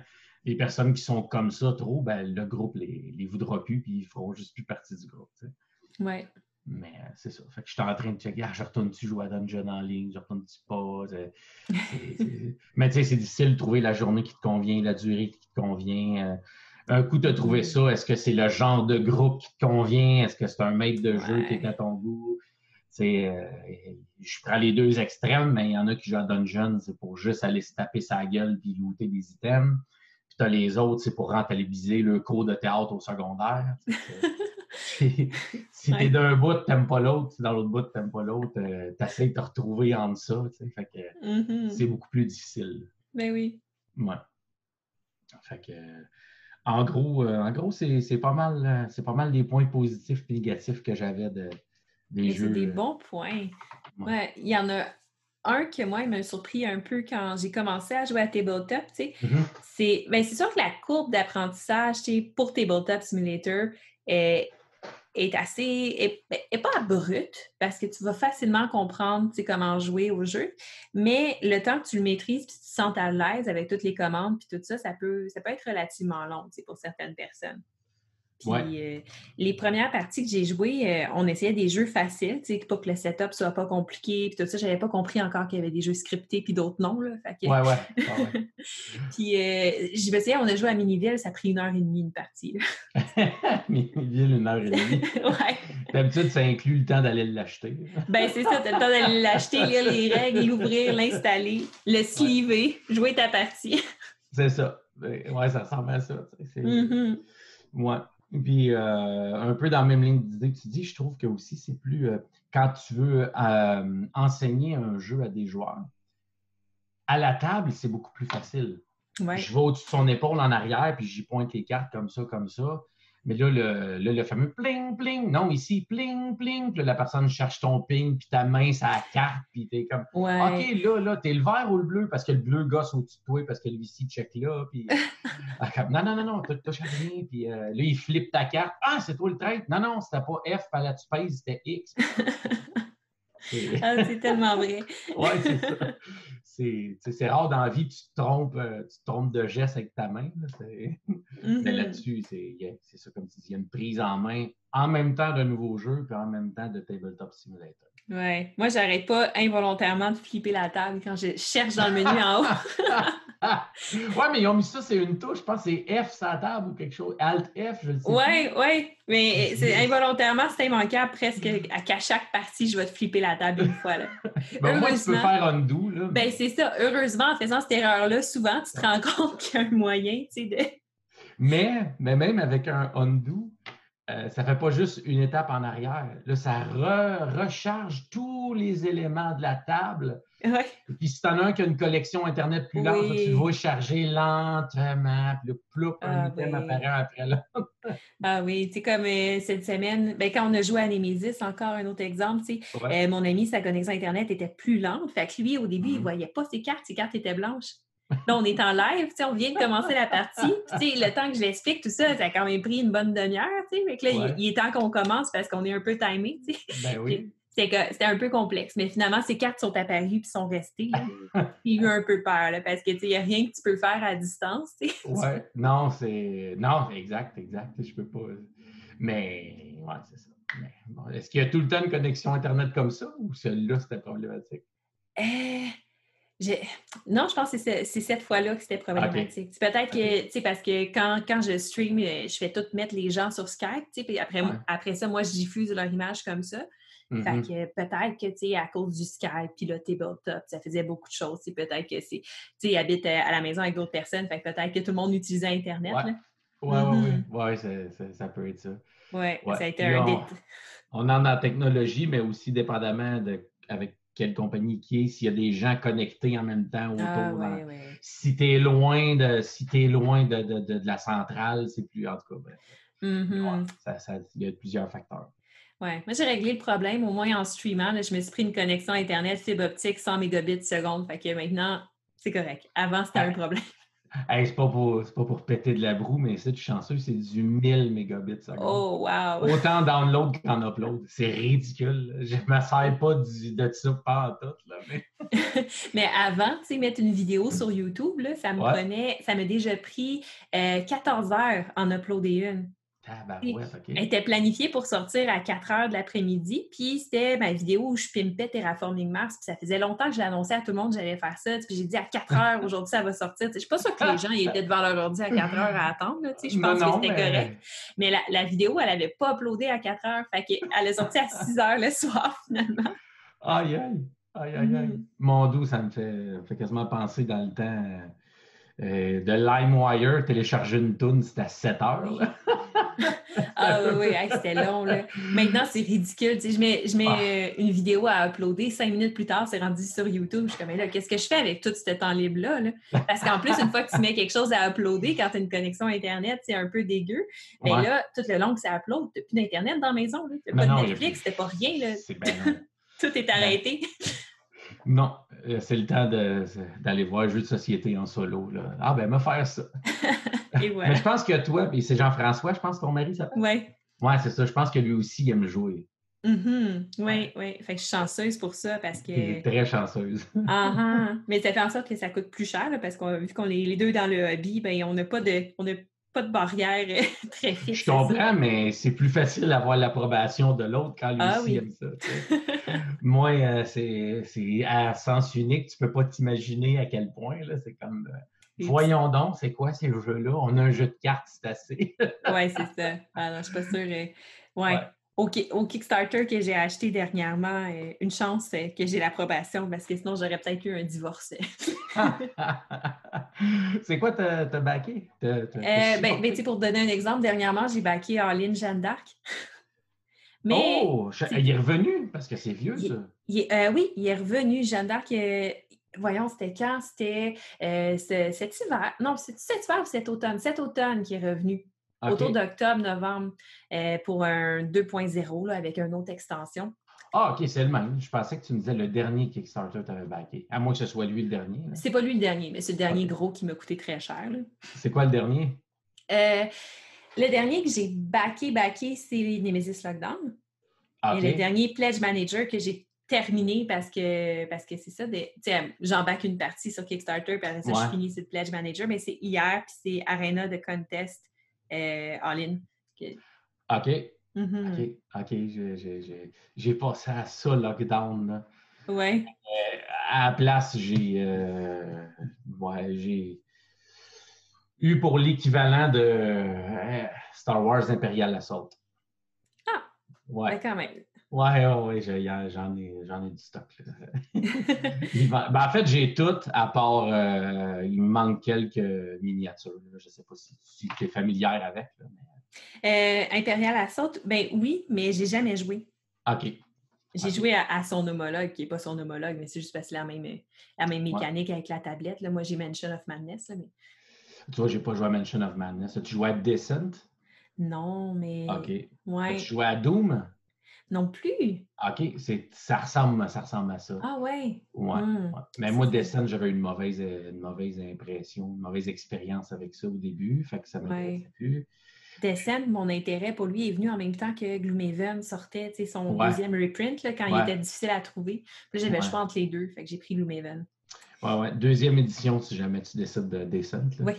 les personnes qui sont comme ça trop, ben, le groupe ne les, les, voudra plus, puis ils ne feront juste plus partie du groupe. Oui. Mais euh, c'est ça. Fait que je suis en train de checker, ah, je retourne-tu jouer à Dungeon en ligne, je retourne-tu pas? Mais tu sais, c'est difficile de trouver la journée qui te convient, la durée qui te convient. Euh, un coup, tu as trouvé ça, est-ce que c'est le genre de groupe qui te convient? Est-ce que c'est un maître de jeu qui est à ton goût? Euh, je prends les deux extrêmes, mais il y en a qui jouent à Dungeon, c'est pour juste aller se taper sa gueule puis looter des items. Puis tu as les autres, c'est pour rentabiliser le cours de théâtre au secondaire. si t'es d'un bout, t'aimes pas l'autre, si dans l'autre bout, t'aimes pas l'autre, euh, t'essayes de te retrouver en ça, fait que mm-hmm. c'est beaucoup plus difficile. Ben oui. Ouais. Fait que, en gros, euh, en gros c'est pas mal euh, c'est pas mal des points positifs et négatifs que j'avais de, des jeux. C'est des bons points. Ouais. Il y en a un que moi, il m'a surpris un peu quand j'ai commencé à jouer à Tabletop, tu sais. Mm-hmm. C'est ben, sûr que la courbe d'apprentissage, pour Tabletop Simulator est est assez, est, pas brute parce que tu vas facilement comprendre comment jouer au jeu, mais le temps que tu le maîtrises puis tu te sens à l'aise avec toutes les commandes puis tout ça, ça peut, ça peut être relativement long pour certaines personnes. Puis euh, les premières parties que j'ai jouées, euh, on essayait des jeux faciles, pour que le setup soit pas compliqué. Puis tout ça, j'avais pas compris encore qu'il y avait des jeux scriptés puis d'autres non. Là. Fait Ouais, ouais. puis je me souviens, on a joué à Miniville, ça a pris une heure et demie une partie. Miniville, une heure et demie. ouais. D'habitude, ça inclut le temps d'aller l'acheter. ben c'est ça, tu as le temps d'aller l'acheter, lire les règles, l'ouvrir, l'installer, le sliver, jouer ta partie. c'est ça. Ben, ouais, ça ressemble à ça. C'est... Mm Puis euh, un peu dans la même ligne d'idée que tu dis, je trouve que aussi c'est plus euh, quand tu veux euh, enseigner un jeu à des joueurs. À la table, c'est beaucoup plus facile. Je vais au-dessus de son épaule en arrière, puis j'y pointe les cartes comme ça, comme ça. Mais là, le, le fameux pling, pling, non, ici, pling, pling, puis la personne cherche ton ping, puis ta main, ça la carte, puis t'es comme, OK, là, là, t'es le vert ou le bleu, parce que le bleu gosse au-dessus de toi, parce que ici, check là, puis. Ah, non, non, non, non, t'as rien, puis euh, là, il flippe ta carte. Ah, c'est toi le trait. Non, non, c'était pas F, là, tu pèses, c'était X. ah, c'est tellement vrai. ouais, c'est ça c'est rare dans la vie tu te trompes, euh, tu te trompes de geste avec ta main. Mais mm-hmm. là-dessus, c'est ça, comme tu dis, il y a une prise en main en même temps d'un nouveau jeu puis en même temps de Tabletop Simulator. Ouais. Moi, j'arrête pas involontairement de flipper la table quand je cherche dans le menu en haut. ouais, mais ils ont mis ça, c'est une touche. Je pense que c'est F sur la table ou quelque chose. Alt F, je le sais. Ouais, ouais. Mais c'est involontairement, c'est immanquable presque à, chaque partie, je vais te flipper la table une fois. Là. ben, moi, tu peux faire undo. Là, Ben, c'est ça. Heureusement, en faisant cette erreur-là, souvent, tu te rends compte qu'il y a un moyen, tu sais, de. Mais, mais même avec un undo, euh, ça ne fait pas juste une étape en arrière. Là, ça recharge tous les éléments de la table. Ouais. Puis si tu en as un qui a une collection Internet plus large, tu vas charger lentement, puis le ploup, un ah, item apparaît après l'autre. ah oui, tu comme euh, cette semaine, ben, quand on a joué à Nemesis, encore un autre exemple, tu sais, euh, mon ami, sa connexion Internet était plus lente. Fait que lui, au début, il ne mm-hmm. voyait pas ses cartes, ses cartes étaient blanches. Là, on est en live, on vient de commencer la partie. Puis, le temps que je l'explique, tout ça, ça a quand même pris une bonne demi-heure. Là, il, est temps qu'on commence parce qu'on est un peu timé. Ben oui. C'était un peu complexe, mais finalement, ces cartes sont apparues et sont restées. J'ai eu un peu peur là, parce qu'il n'y a rien que tu peux faire à distance. Oui, non, c'est. Non, exact, exact. Je peux pas. Mais, ouais, c'est ça. Est-ce qu'il y a tout le temps une connexion Internet comme ça ou celle-là, c'était problématique? Euh... Non, je pense que c'est cette fois-là que c'était problématique. Peut-être que, tu sais, parce que quand, quand je stream, euh, je fais tout mettre les gens sur Skype, tu sais, puis après, après ça, moi, je diffuse leur image comme ça. Fait mm-hmm. que peut-être que, tu sais, à cause du Skype, puis le tabletop, ça faisait beaucoup de choses. Peut-être que c'est, tu sais, ils habitent euh, à la maison avec d'autres personnes, fait que peut-être que tout le monde utilisait Internet. Oui, oui, oui. Ouais, ça peut être ça. Oui, ça a été un... On, on en a la technologie, mais aussi dépendamment de avec quelle compagnie qui est, s'il y a des gens connectés en même temps autour. Ah, Si tu es loin de si es loin de, de, de, la centrale, c'est plus en tout cas. Ben, ça, il y a plusieurs facteurs. Oui, moi j'ai réglé le problème, au moins en streamant. je me suis pris une connexion Internet fibre optique 100 mégabits seconde. Fait que maintenant, c'est correct. Avant, c'était un problème. Hey, c'est pas, pour, pas pour péter de la broue, mais c'est du chanceux, c'est du 1000 mégabits seconde. Oh, wow! Autant download qu'en upload. C'est ridicule. Je ne me sers pas de ça pas en tout. Là, mais... mais avant, tu sais, mettre une vidéo sur YouTube, là, ça me prenait, ça m'a déjà pris 14 euh, heures en uploader une. Elle était planifiée pour sortir à 4 heures de l'après-midi. Puis c'était ma vidéo où je pimpais Terraforming Mars. Puis ça faisait longtemps que je l'annonçais à tout le monde que j'allais faire ça. Puis j'ai dit à 4 heures, aujourd'hui, ça va sortir. Je suis pas sûre que les gens étaient devant leur ordi à 4 heures à attendre. Je pense que c'était correct. Mais la, vidéo, elle n'avait pas uploadé à 4 heures. Fait qu'elle est sortie à 6 heures le soir, finalement. Aïe, aïe. Aïe, aïe, aïe. Mm. Mon doux, ça me fait, fait quasiment penser dans le temps euh, de LimeWire, télécharger une tune, c'était à 7 heures. Ah oui, oui, c'était long. Là. Maintenant, c'est ridicule. je mets, je mets ah. euh, une vidéo à uploader, cinq minutes plus tard, c'est rendu sur YouTube. Je suis comme, là, qu'est-ce que je fais avec tout ce temps libre-là? Parce qu'en plus, une fois que tu mets quelque chose à uploader, quand tu as une connexion Internet, c'est un peu dégueu. Mais là, tout le long que ça upload, tu n'as plus d'Internet dans la maison. Tu n'as pas de Netflix, c'était pas rien. Là. tout est arrêté. Non, euh, c'est le temps d'aller voir un jeu de société en solo. Là. Ah ben, me faire ça. Mais je pense que toi, et c'est Jean-François, je pense, ton mari s'appelle? Oui. Oui, c'est ça. Je pense que lui aussi aime jouer. Mm-hmm. Oui, oui. Fait que je suis chanceuse pour ça parce que. très chanceuse. Ah, ah. Mais ça fait en sorte que ça coûte plus cher parce qu'on vu qu'on est les deux dans le hobby, ben on n'a pas de. On pas de barrière euh, très fixe. Je comprends, mais c'est plus facile d'avoir l'approbation de l'autre quand lui Ah aussi oui. aime ça. tu sais. Moi, euh, c'est à sens unique. Tu peux pas t'imaginer à quel point. C'est comme. euh, voyons donc, c'est quoi ces jeux-là? On a un jeu de cartes, c'est assez. Oui, c'est ça. Ah non, je suis pas sûre. euh, ouais. Ouais. Au, Ki- au Kickstarter que j'ai acheté dernièrement, euh, une chance euh, que j'ai l'approbation parce que sinon j'aurais peut-être eu un divorce. c'est quoi t'as t'as Euh, ben, ben, pour te donner un exemple, dernièrement, j'ai backé All-in Jeanne d'Arc. Mais oh, je- il est revenu parce que c'est vieux, ça. il euh, oui, il est revenu. Jeanne d'Arc, euh, voyons, c'était quand? C'était euh, ce- cet hiver. Non, c'est cet hiver ou cet automne? Cet automne qui est revenu. Autour d'octobre, novembre, euh, pour un 2.0 là, avec une autre extension. Ah, ok, c'est le même. Je pensais que tu me disais le dernier Kickstarter que tu avais backé. À moins que ce soit lui le dernier. C'est pas lui le dernier, mais c'est le dernier gros qui m'a coûté très cher. C'est quoi le dernier? Euh, le dernier que j'ai backé, backé, c'est Nemesis Lockdown. Ah, Et le dernier Pledge Manager que j'ai terminé parce que parce que c'est ça, j'en back une partie sur Kickstarter, puis après ça, Ouais. je finis sur le Pledge Manager, mais c'est hier, puis c'est Arena de Contest euh, All-in. OK. Mhm. OK. OK. J'ai- j'ai- passé à ça, lockdown. là. Ouais. Euh, à la place, j'ai euh, ouais, j'ai eu pour l'équivalent de euh, Star Wars Imperial Assault. Ah! Ouais. Quand même. Ouais, ouais, ouais, j'ai- j'en ai, j'en ai du stock. ben, en fait, j'ai tout, à part, euh, il me manque quelques miniatures. là. Je ne sais pas si, si tu es familière avec. là, mais- Euh, Imperial Assault, ben oui, mais j'ai jamais joué. OK. J'ai joué à, à son homologue, qui n'est pas son homologue, mais c'est juste parce que c'est la même, la même Ouais. mécanique avec la tablette. Là. Moi, j'ai Mansion of Madness, là, mais Tu vois, j'ai pas joué à Mansion of Madness. As-tu joué à Descent? non, mais OK. ouais, As-tu joué à Doom? Non plus. OK. Ça, ressemble, ça ressemble à ça. Ah ouais. Ouais, Hmm. ouais. Mais moi, Descent, j'avais une mauvaise, euh, une mauvaise impression, une mauvaise expérience avec ça au début. Fait que ça Ouais. plus. Descent, mon intérêt pour lui est venu en même temps que Gloomhaven sortait, tu sais, son Ouais. deuxième reprint, là, quand il était difficile à trouver. Puis j'avais le choix entre les deux, fait que j'ai pris Gloomhaven. Ouais, ouais. Deuxième édition, si jamais tu décides de Descent. Oui,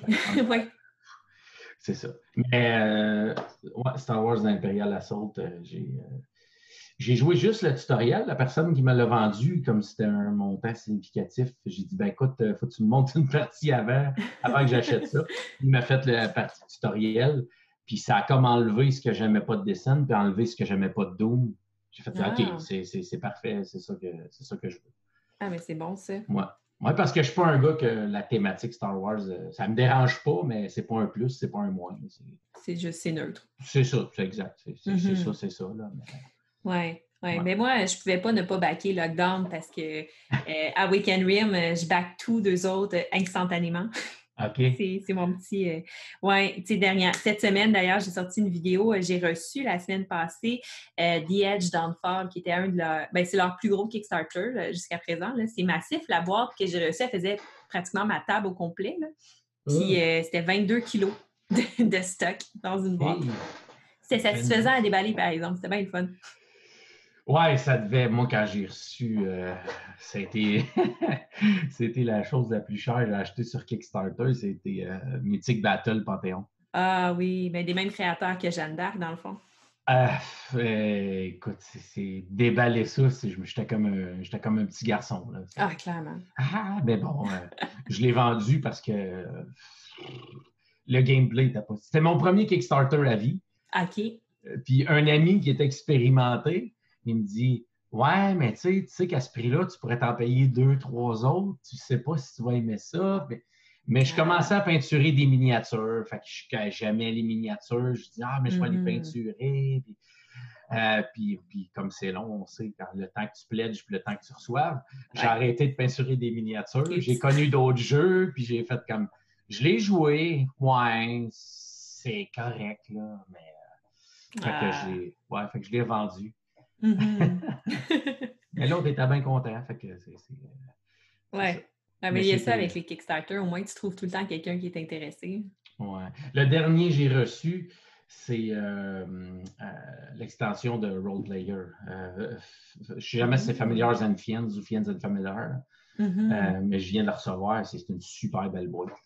oui. C'est ça. Mais euh, ouais, Star Wars Imperial Assault, euh, j'ai euh, j'ai joué juste le tutoriel. La personne qui me l'a vendu, comme c'était un montant significatif, j'ai dit ben écoute, euh, faut que tu me montes une partie avant, avant que j'achète ça. Il m'a fait la partie tutoriel, puis ça a comme enlevé ce que j'aimais pas de Descent, puis enlevé ce que j'aimais pas de Doom. J'ai fait Ah. OK, c'est- parfait, c'est ça, que c'est ça que je veux. Ah, mais c'est bon, ça. Ouais, parce que je suis pas un gars que la thématique Star Wars, euh, ça me dérange pas, mais c'est pas un plus, c'est pas un moins. C'est- juste, c'est neutre. c'est ça, c'est exact. C'est Mhm. ça, c'est ça. Là. Mais- Oui, ouais. Mais moi, je pouvais pas ne pas backer Lockdown parce que euh, à Weekend Rim, euh, je back tous deux autres euh, instantanément. OK. C'est mon petit. euh, ouais, tu sais, dernière. Cette semaine, d'ailleurs, j'ai sorti une vidéo. euh, J'ai reçu la semaine passée The Edge Downfall, qui était un de leurs. Ben, c'est leur plus gros Kickstarter jusqu'à présent. C'est massif. La boîte que j'ai reçue, elle faisait pratiquement ma table au complet. là. Puis euh, c'était 22 kilos de, de stock dans une boîte. Hey. C'était satisfaisant à déballer, par exemple. C'était bien le fun. Ouais, ça devait. Moi, quand j'ai reçu, euh, c'était c'était la chose la plus chère que j'ai achetée sur Kickstarter. C'était euh, Mythic Battle Panthéon. Ah oui, ben, des mêmes créateurs que Jeanne d'Arc, dans le fond. Euh, écoute, c'est- déballer ça. c'est- J'étais comme, un- j'étais comme un petit garçon. Là. Ah, clairement. Ah, mais bon, je l'ai vendu parce que le gameplay était pas. C'était mon premier Kickstarter à vie. OK. Puis un ami qui est expérimenté, il me dit Ouais, mais tu sais, tu sais qu'à ce prix-là, tu pourrais t'en payer deux, trois autres. Tu sais pas si tu vas aimer ça. Mais, mais je Ah. commençais à peinturer des miniatures. Fait que j'aimais les miniatures. Je dis Ah, mais je vais les peinturer. Puis, euh, puis, puis comme c'est long, on sait, quand le temps que tu pledges puis le temps que tu reçoives, j'ai Ouais. arrêté de peinturer des miniatures. J'ai connu d'autres jeux, puis j'ai fait comme je l'ai joué, ouais, c'est correct, là, mais fait Ah. que. Ouais, fait que je l'ai vendu. Mhm. Mais l'autre était bien content. Fait que c'est. c'est, euh, ouais. ça. Ah, mais Mais il y a ça avec les Kickstarter. Au moins, tu trouves tout le temps quelqu'un qui est intéressé. ouais. Le dernier que j'ai reçu, c'est euh, euh, l'extension de Role Player. Euh, je ne sais jamais si c'est Familiars and Fiends ou Fiends and Familiar, Mhm. euh, mais je viens de le recevoir. C'est c'est une super belle boîte.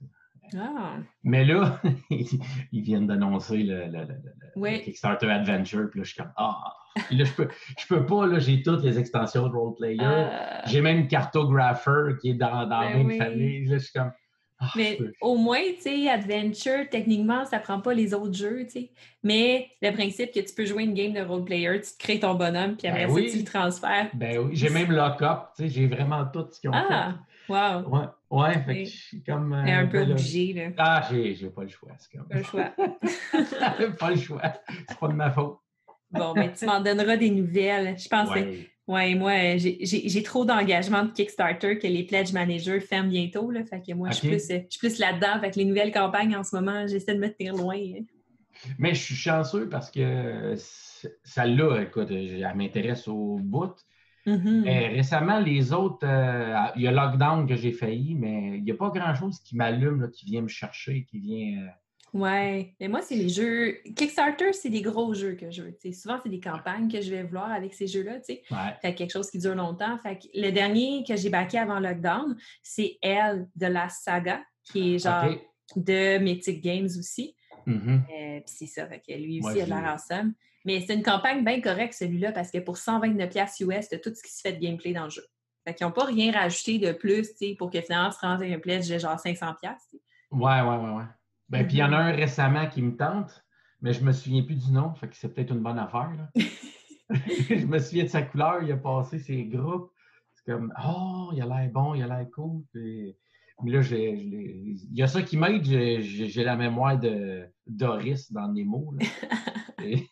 Ah. Mais là, ils viennent d'annoncer le, Kickstarter Adventure. Puis là, je suis comme Ah! Là, je peux, je peux pas, là, j'ai toutes les extensions de Roleplayer. Ah. J'ai même Cartographer qui est dans, dans la ben même famille. Là, je suis comme ah, mais au moins, tu sais, Adventure, techniquement, ça prend pas les autres jeux, tu sais. Mais le principe que tu peux jouer une game de roleplayer, tu te crées ton bonhomme, puis après ben ça, tu le transfères. Ben oui, j'ai même lock-up, tu sais, j'ai vraiment tout ce qu'ils ont ah, fait. Ah, wow! Ouais, ouais, fait que je suis comme... Euh, un peu obligé, là. Ah, j'ai, j'ai pas le choix, c'est comme... Pas le choix. pas le choix, c'est pas de ma faute. Bon, mais tu m'en donneras des nouvelles. Je pense que oui, moi, euh, j'ai trop d'engagement de Kickstarter que les Pledge Managers ferment bientôt. Là, fait que moi, je suis plus, euh, plus là-dedans. avec les nouvelles campagnes en ce moment, j'essaie de me tenir loin. Hein. Mais je suis chanceux parce que celle-là, écoute, elle m'intéresse au bout. Mm-hmm. récemment, les autres, euh, il y a Lockdown que j'ai failli, mais il n'y a pas grand-chose qui m'allume, qui vient me chercher, qui vient. Ouais, mais moi, c'est les jeux. Kickstarter, c'est des gros jeux que je veux. Souvent, c'est des campagnes que je vais vouloir avec ces jeux-là. Fait quelque chose qui dure longtemps. Fait le dernier que j'ai backé avant lockdown, c'est Elle de la saga, qui est genre de Mythic Games aussi. Mm-hmm. Euh, puis c'est ça, fait que lui aussi, il a de awesome. Mais c'est une campagne bien correcte, celui-là, parce que pour 129$ US, tu tout ce qui se fait de gameplay dans le jeu. Fait qu'ils n'ont pas rien rajouté de plus, pour que finalement, se rende un pledge de genre 500$. Ouais, ouais, ouais, ouais. Ben, puis il y en a un récemment qui me tente, mais je ne me souviens plus du nom, fait que c'est peut-être une bonne affaire. je me souviens de sa couleur, il a passé ses groupes. C'est comme Oh, il a l'air bon, il a l'air cool. Puis, mais là, il y a ça qui m'aide, j'ai la mémoire de Doris dans les mots. fait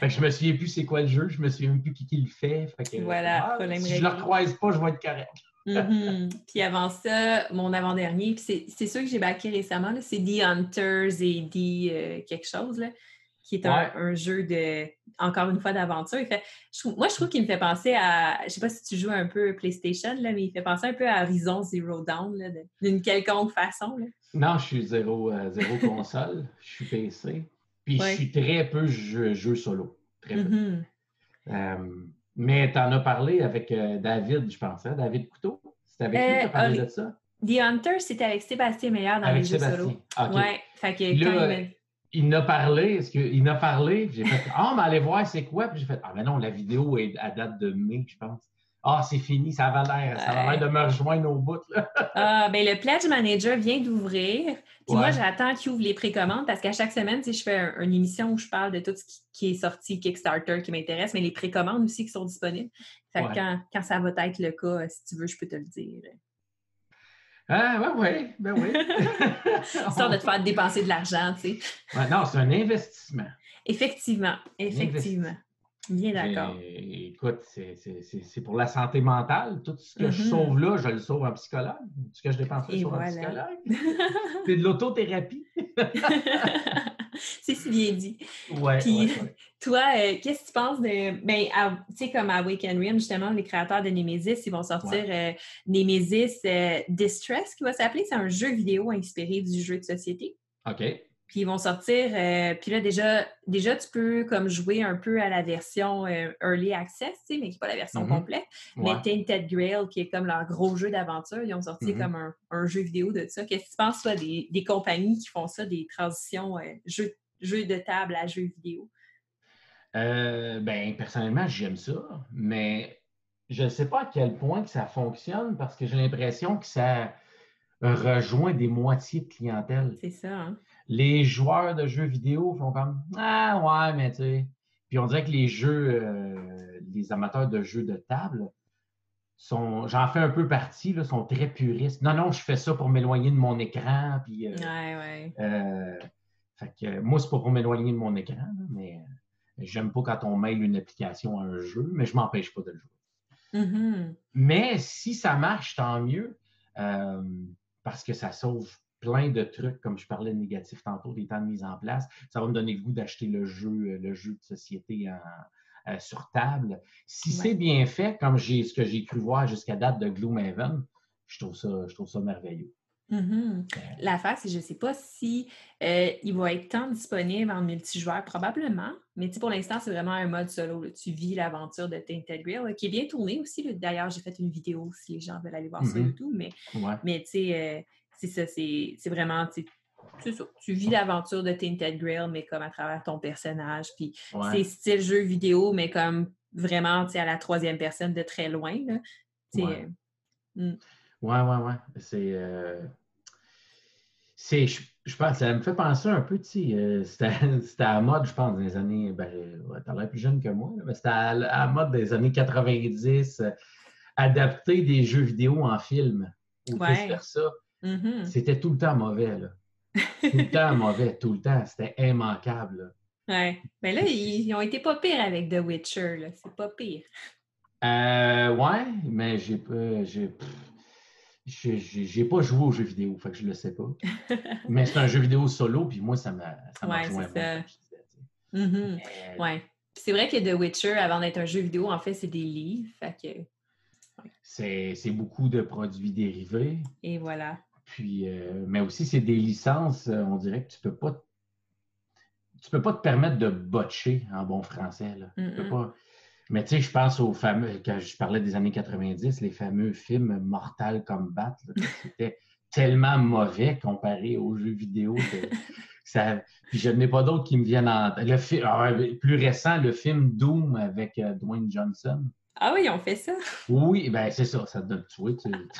que je me souviens plus c'est quoi le jeu, je me souviens plus qui, qui le fait. fait que, voilà, ah, si je ne le recroise pas, je vais être correct. Mm-hmm. Puis avant ça, mon avant-dernier, puis c'est sûr que j'ai backé récemment, c'est The Hunters et The euh, quelque chose, là, qui est un, jeu de, encore une fois, d'aventure. moi, je trouve qu'il me fait penser à, je sais pas si tu joues un peu PlayStation, là, mais il fait penser un peu à Horizon Zero Dawn, d'une quelconque façon. Là. Non, je suis zéro, euh, zéro console, je suis PC. Puis je suis très peu jeu, solo. Très peu. Mm-hmm. Euh, mais tu en as parlé avec euh, David, je pense, hein? David Couteau? C'était avec lui que tu as parlé de ça? The Hunter, c'était avec Sébastien Meillard dans avec les jeux solo. Okay. Ouais, fait que quand il il n'a parlé, est-ce qu'il n'a parlé? J'ai fait Ah, mais allez voir c'est quoi? Puis j'ai fait Ah, mais non, la vidéo est à date de mai, je pense. Ah, c'est fini, ça va l'air, ça va l'air de me rejoindre au bout. Là. ah, ben le Pledge Manager vient d'ouvrir. Puis moi, j'attends qu'il ouvre les précommandes parce qu'à chaque semaine, je fais une émission où je parle de tout ce qui, est sorti Kickstarter qui m'intéresse, mais les précommandes aussi qui sont disponibles. Fait que quand, quand, ça va être le cas, si tu veux, je peux te le dire. Ah, ben oui, ben oui. Histoire de te faire dépenser de l'argent, tu sais. non, c'est un investissement. Effectivement, effectivement. Bien d'accord. Écoute, c'est pour la santé mentale. Tout ce que je mm-hmm. sauve là, je le sauve en psychologue. Tout ce que je dépense là, je sauve en psychologue. c'est de l'autothérapie. c'est si bien dit. Ouais, Puis, toi, euh, qu'est-ce que tu penses de. Ben, tu sais, comme à Wake and Rim, justement, les créateurs de Nemesis, ils vont sortir euh, Nemesis euh, Distress, qui va s'appeler. C'est un jeu vidéo inspiré du jeu de société. OK. Puis ils vont sortir. Euh, puis là, déjà, déjà, tu peux comme jouer un peu à la version euh, Early Access, mais qui n'est pas la version mm-hmm. complète. Mais Tainted Grail, qui est comme leur gros jeu d'aventure, ils ont sorti mm-hmm. comme un, jeu vidéo de ça. Qu'est-ce que tu penses, toi, des, des, compagnies qui font ça, des transitions euh, jeux, de table à jeux vidéo? ben, personnellement, j'aime ça, mais je ne sais pas à quel point que ça fonctionne parce que j'ai l'impression que ça rejoint des moitiés de clientèle. C'est ça, hein? Les joueurs de jeux vidéo font comme Ah ouais, mais tu sais. Puis on dirait que les jeux, euh, les amateurs de jeux de table sont, j'en fais un peu partie, là, sont très puristes. Non, non, je fais ça pour m'éloigner de mon écran. Puis, euh, ouais, ouais. Euh, fait que, moi, c'est pas pour m'éloigner de mon écran, mais j'aime pas quand on mêle une application à un jeu, mais je m'empêche pas de le jouer. Mm-hmm. Mais si ça marche, tant mieux, parce que ça sauve plein de trucs, comme je parlais de négatifs tantôt, des temps de mise en place. Ça va me donner le goût d'acheter le jeu, euh, le jeu de société euh, sur table. Si c'est bien fait, comme j'ai ce que j'ai cru voir jusqu'à date de Gloomhaven, je trouve ça, je trouve ça merveilleux. Mm-hmm. L'affaire, c'est que je ne sais pas si euh, il va être tant disponible en multijoueur, probablement. Mais pour l'instant, c'est vraiment un mode solo. Tu vis l'aventure de Tainted qui est bien tourné aussi. D'ailleurs, j'ai fait une vidéo si les gens veulent aller voir sur mm-hmm. YouTube. Mais, mais tu sais, c'est ça, c'est vraiment, tu, tu vis l'aventure de Tinted Grail, mais comme à travers ton personnage. Puis c'est style jeu vidéo, mais comme vraiment, tu à la troisième personne de très loin. Là. Ouais. Euh, hmm. ouais. ouais, ouais, C'est. Euh, c'est je, pense, ça me fait penser un peu, tu sais, euh, c'était à la mode, je pense, dans les années. Ben, t'as l'air plus jeune que moi, mais c'était à, la mode des années 90, adapter des jeux vidéo en film. Ou faire ça. Mm-hmm. C'était tout le temps mauvais, là. Tout le temps mauvais, tout le temps. C'était immanquable. Ouais. Mais là, ils, ont été pas pires avec The Witcher. Là. C'est pas pire. Euh, ouais, mais j'ai pas. J'ai, pas joué aux jeux vidéo, fait que je le sais pas. mais c'est un jeu vidéo solo, puis moi, ça m'a ça ouais, c'est mm-hmm. Ouais. C'est vrai que The Witcher, avant d'être un jeu vidéo, en fait, c'est des livres. Fait que... c'est, beaucoup de produits dérivés. Et voilà. Puis, euh, mais aussi, c'est des licences, euh, on dirait que tu peux pas tu peux pas te permettre de botcher en bon français. Là. pas... Mais tu sais, je pense aux fameux, quand je parlais des années 90, les fameux films Mortal Kombat, c'était tellement mauvais comparé aux jeux vidéo. ça... Puis je n'ai pas d'autres qui me viennent en le ah plus récent, le film Doom avec euh, Dwayne Johnson. Ah oui, ils ont fait ça? Oui, ben c'est ça, ça te donne tu,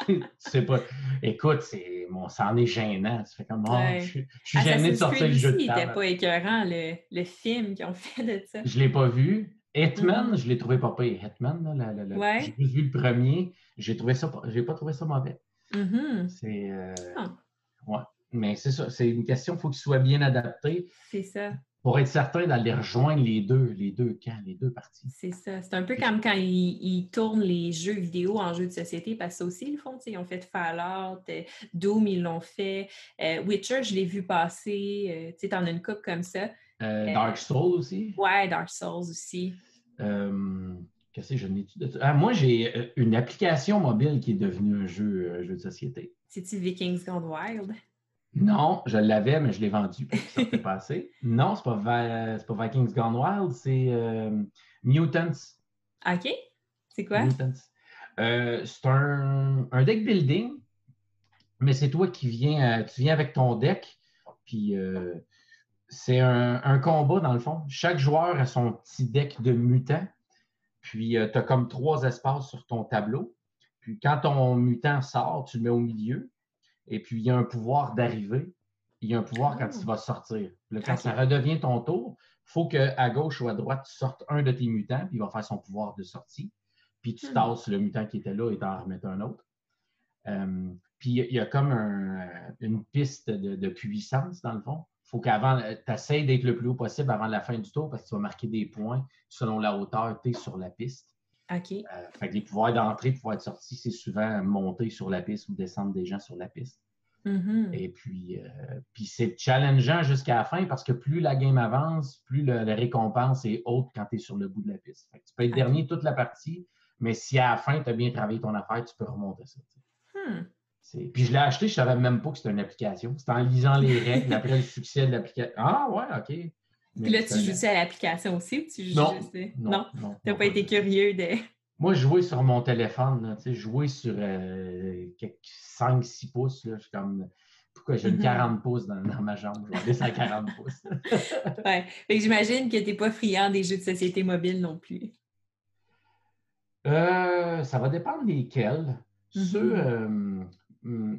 tu, sais pas. Écoute, c'est en est gênant. Tu fais comme oh, je, suis gêné de sortir le jeu de table. n'était pas écœurant, le, le film qu'ils ont fait de ça. Je l'ai pas vu. Hitman, mm-hmm. je l'ai trouvé pas pire. Hitman, là, j'ai juste vu le premier. J'ai trouvé ça, j'ai pas trouvé ça mauvais. Mm-hmm. C'est. Euh, ah. Ouais. Mais c'est ça, c'est une question, il faut qu'il soit bien adapté. C'est ça pour être certain d'aller rejoindre les deux, les deux camps, les deux parties. C'est ça. C'est un peu comme quand ils, tournent les jeux vidéo en jeux de société, parce que ça aussi, ils le font. Ils ont fait Fallout, euh, Doom, ils l'ont fait. Euh, Witcher, je l'ai vu passer. Euh, tu sais, t'en as une coupe comme ça. Dark Souls aussi? Ouais, Dark Souls aussi. Qu'est-ce que je n'ai ah, Moi, j'ai une application mobile qui est devenue un jeu, un jeu de société. C'est-tu Vikings Gone Wild? Non, je l'avais, mais je l'ai vendu ça s'est passé. Non, c'est pas, pas Vikings Gone Wild, c'est euh, Mutants. OK. C'est quoi? Mutants. Euh, c'est un, deck building, mais c'est toi qui viens, euh, tu viens avec ton deck, puis c'est un, combat dans le fond. Chaque joueur a son petit deck de mutants, puis tu as comme trois espaces sur ton tableau. Puis quand ton mutant sort, tu le mets au milieu. Et puis, il y a un pouvoir d'arriver. Il y a un pouvoir quand il ah. va sortir. quand ça redevient ton tour, il faut qu'à gauche ou à droite, tu sortes un de tes mutants, puis il va faire son pouvoir de sortie. Puis tu hmm. tasses le mutant qui était là et t'en remettes un autre. Euh, puis il y a comme une piste de, puissance, dans le fond. Il faut qu'avant, tu essaies d'être le plus haut possible avant la fin du tour parce que tu vas marquer des points selon la hauteur que tu es sur la piste. OK. Euh, fait que les pouvoirs d'entrée, pouvoirs de sortie, c'est souvent monter sur la piste ou descendre des gens sur la piste. Mm-hmm. Et puis, euh, puis c'est challengeant jusqu'à la fin parce que plus la game avance, plus la récompense est haute quand tu es sur le bout de la piste. tu peux être dernier toute la partie, mais si à la fin, tu as bien travaillé ton affaire, tu peux remonter ça. Hmm. Puis je l'ai acheté, je ne savais même pas que c'était une application. C'était en lisant les règles après le succès de l'application. Ah ouais, OK. Puis là, tu joues à l'application aussi ou tu joues non, juste... Non, non? Tu n'as pas été curieux de. Moi, jouer sur mon téléphone, sais, jouer sur 5-6 euh, pouces, là, je suis comme. Pourquoi j'ai une 40 mm-hmm. pouces dans, ma jambe? Je vais descendre 40 pouces. ouais. j'imagine que tu n'es pas friand des jeux de société mobile non plus. Euh, ça va dépendre desquels. Mm-hmm. Euh, hmm,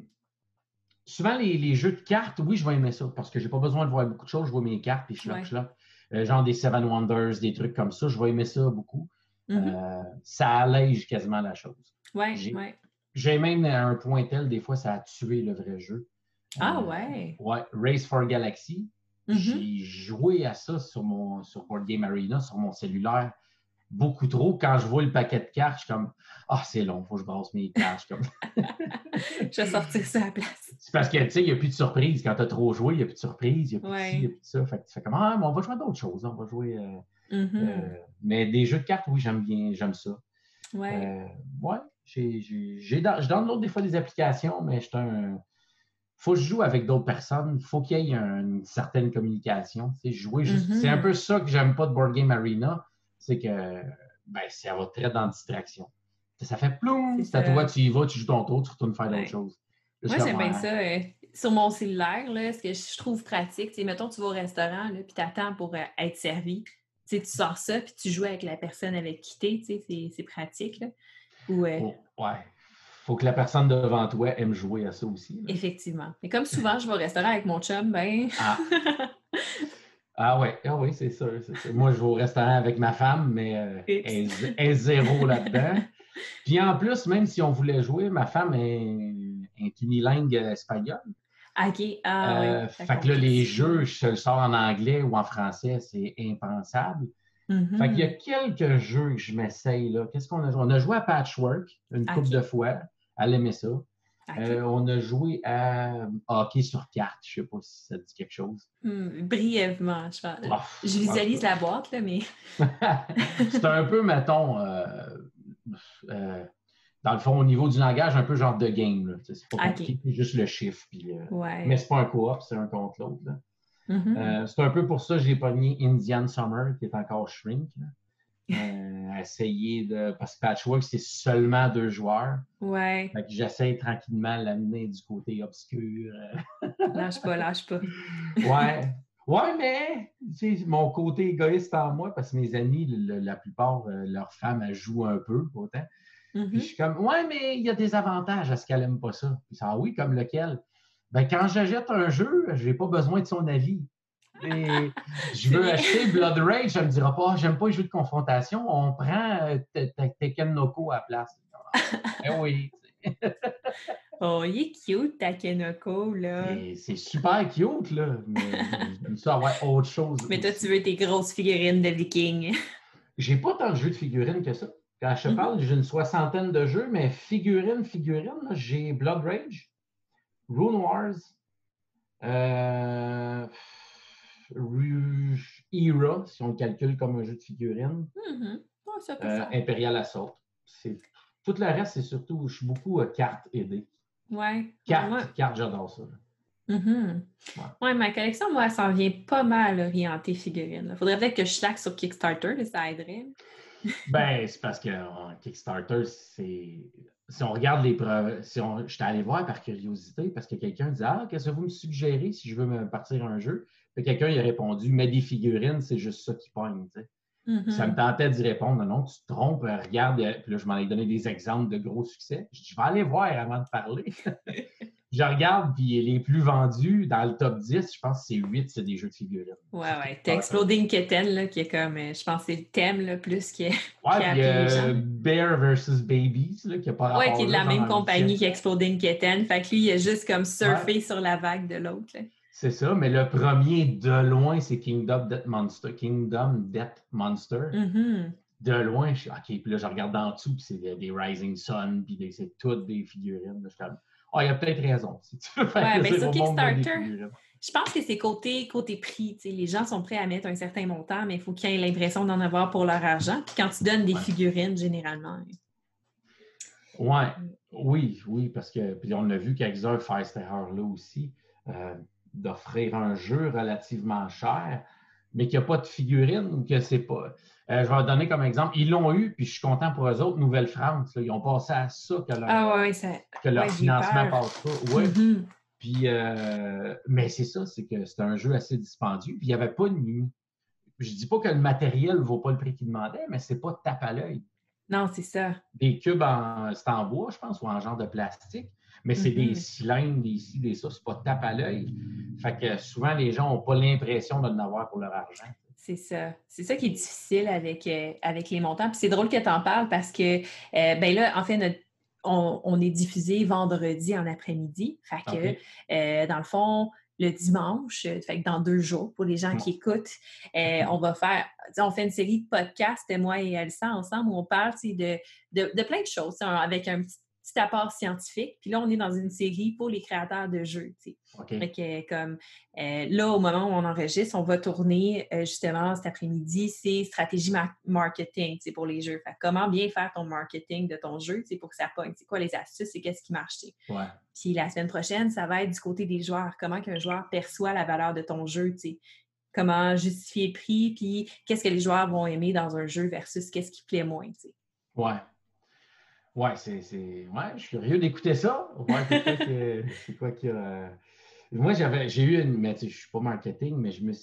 souvent, les, jeux de cartes, oui, je vais aimer ça parce que je n'ai pas besoin de voir beaucoup de choses. Je vois mes cartes puis je suis là. Euh, genre des Seven Wonders, des trucs comme ça. Je vais aimer ça beaucoup. Mm-hmm. Euh, ça allège quasiment la chose. Ouais, j'ai, même un point tel, des fois, ça a tué le vrai jeu. Ah euh, ouais? Ouais, Race for Galaxy. Mm-hmm. J'ai joué à ça sur mon sur Board Game Arena, sur mon cellulaire beaucoup trop. Quand je vois le paquet de cartes, je suis comme Ah, c'est long, il faut que je brasse mes cartes. Comme... je vais sortir ça à la place. C'est parce que tu sais, il n'y a plus de surprise. Quand tu as trop joué, il n'y a plus de surprise, il n'y a plus de ci, il n'y a plus de ça. Fait que tu fais comme Ah, mais on va jouer à d'autres choses. On va jouer. Euh, mm-hmm. euh, mais des jeux de cartes, oui, j'aime bien, j'aime ça. Ouais. Euh, ouais. J'ai, je donne des fois des applications, mais je un. faut que je joue avec d'autres personnes. Il faut qu'il y ait une certaine communication. Jouer juste... C'est un mm-hmm. peu ça que j'aime pas de Board Game Arena c'est que ben, ça va très dans la distraction. Ça fait ploum, c'est à toi, tu y vas, tu joues ton tour, tu retournes faire d'autres choses. Moi, j'aime bien ça. Euh, sur mon cellulaire, là, ce que je trouve pratique, c'est mettons, tu vas au restaurant, puis tu attends pour euh, être servi. tu sors ça, puis tu joues avec la personne avec qui tu es, c'est pratique. Là. Ou, euh, ouais. Faut que la personne devant toi aime jouer à ça aussi. Effectivement. Mais comme souvent, je vais au restaurant avec mon chum, ben. Ah. Ah ouais, ah oui, c'est ça, Moi, je vais au restaurant avec ma femme, mais euh, elle, est zéro là-dedans. Puis en plus, même si on voulait jouer, ma femme est, est unilingue espagnole. OK. Ah, euh, fait que là, les jeux, je le sors en anglais ou en français, c'est impensable. Mm-hmm. Fait qu'il y a quelques jeux que je m'essaye. Qu'est-ce qu'on a joué? On a joué à Patchwork une couple de fois. Elle aimait ça. Euh, on a joué à hockey sur carte. Je ne sais pas si ça dit quelque chose. Hmm, brièvement, je pense. Je visualise la boîte, là, mais. c'est un peu, mettons, euh, euh, dans le fond, au niveau du langage, un peu genre de game. C'est pas compliqué, juste le chiffre. Puis, Mais c'est pas un coop, c'est un contre l'autre. Mm-hmm. c'est un peu pour ça que j'ai pogné Indian Summer, qui est encore Shrink. Essayer de. Parce que Patchwork, c'est seulement deux joueurs. Ouais. Fait que j'essaie tranquillement de l'amener du côté obscur. lâche pas, lâche pas. ouais. Ouais, mais mon côté égoïste en moi, parce que mes amis, la plupart, euh, leurs femmes, elles jouent un peu, autant. Puis je mm-hmm. suis comme, ouais, mais il y a des avantages à ce qu'elle n'aime pas ça. Puis ça, ah oui, comme lequel? Ben, quand j'achète un jeu, je n'ai pas besoin de son avis je veux acheter Blood Rage, elle me dira pas, j'aime pas les jeux de confrontation, on prend euh, Tekken Noko à la place. Eh oui. oh, il est cute, Takenoko, là. C'est super cute, là. Mais ça avoir autre chose. Mais toi, tu veux tes grosses figurines de vikings. J'ai pas tant de jeux de figurines que ça. Quand je te parle, j'ai une soixantaine de jeux, mais figurines, figurines, j'ai Blood Rage, Rune Wars, euh, Era, si on le calcule comme un jeu de figurines. Euh, Imperial Assault. Tout le reste, c'est surtout, je suis beaucoup à cartes aidées. Ouais. Cartes, cartes j'adore ça. Mm-hmm. ouais. ma collection, moi, elle s'en vient pas mal orientée figurines. Il faudrait peut-être que je slack sur Kickstarter, ça aiderait. ben, c'est parce que Kickstarter, c'est. Si on regarde les preuves, si on... j'étais allé voir par curiosité parce que quelqu'un disait Ah, qu'est-ce que vous me suggérez si je veux me partir un jeu? Quelqu'un il a répondu Mais des figurines, c'est juste ça qui pogne. Mm-hmm. Ça me tentait d'y répondre Non, tu te trompes, regarde. Puis là, je m'en ai donné des exemples de gros succès. Je, dis, je vais aller voir avant de parler. je regarde, puis les plus vendus dans le top 10, je pense que c'est 8, c'est des jeux de figurines. Ouais, ouais. T'as Exploding Kitten, là, qui est comme, euh, je pense que c'est le thème là, plus qui, ouais, qui a Bear vs. Babies, là, qui a pas Ouais, qui est de la même compagnie qu'Exploding Kitten. Fait que lui, il a juste comme surfé sur la vague de l'autre. C'est ça, mais le premier de loin, c'est Kingdom Death Monster. Kingdom Death Monster. Mm-hmm. De loin, je suis OK, puis là, je regarde en dessous, puis c'est des, Rising Sun, puis c'est toutes des figurines. Je comme, ah, il y a peut-être raison. Si tu veux ouais, mais sur Kickstarter, je pense que c'est côté, côté prix. Les gens sont prêts à mettre un certain montant, mais il faut qu'ils aient l'impression d'en avoir pour leur argent. Puis quand tu donnes des figurines, généralement. Ouais, oui, oui, parce que puis on a vu qu'avec un Firesteller là aussi. Euh, d'offrir un jeu relativement cher, mais qu'il n'y a pas de figurine ou que c'est pas. Euh, je vais donner comme exemple, ils l'ont eu, puis je suis content pour eux autres, Nouvelle-France. Ils ont passé à ça que leur, ah que leur financement passe pas. Oui. Mm-hmm. Puis, euh, mais c'est ça, c'est que c'est un jeu assez dispendieux. Puis il n'y avait pas de mini. Je dis pas que le matériel ne vaut pas le prix qu'ils demandaient, mais c'est pas tape à l'œil. Non, c'est ça. Des cubes en, c'est en bois, je pense, ou en genre de plastique mais c'est des mm-hmm. cylindres, ici, des ça, c'est pas tape à l'œil. Fait que souvent, les gens n'ont pas l'impression de l'avoir pour leur argent. C'est ça. C'est ça qui est difficile avec, euh, avec les montants. Puis c'est drôle que tu en parles parce que, euh, ben là, en fait, on, est diffusé vendredi en après-midi. Fait que, euh, dans le fond, le dimanche, fait que dans deux jours, pour les gens qui écoutent, on va faire, on fait une série de podcasts, moi et Elsa, ensemble, où on parle de, de, de, plein de choses, avec un petit petit apport scientifique. Puis là, on est dans une série pour les créateurs de jeux. Tu sais. comme euh, là, au moment où on enregistre, on va tourner euh, justement cet après-midi, c'est stratégie marketing pour les jeux. Fait, comment bien faire ton marketing de ton jeu pour que ça pogne? C'est quoi les astuces et qu'est-ce qui marche. Ouais. Puis la semaine prochaine, ça va être du côté des joueurs. Comment qu'un joueur perçoit la valeur de ton jeu. comment justifier le prix, puis qu'est-ce que les joueurs vont aimer dans un jeu versus qu'est-ce qui plaît moins. Tu sais? Ouais. Ouais, c'est. Ouais, je suis curieux d'écouter ça. c'est quoi qu'il y a. Moi, j'avais, j'ai eu une, mais je ne suis pas marketing, mais je me,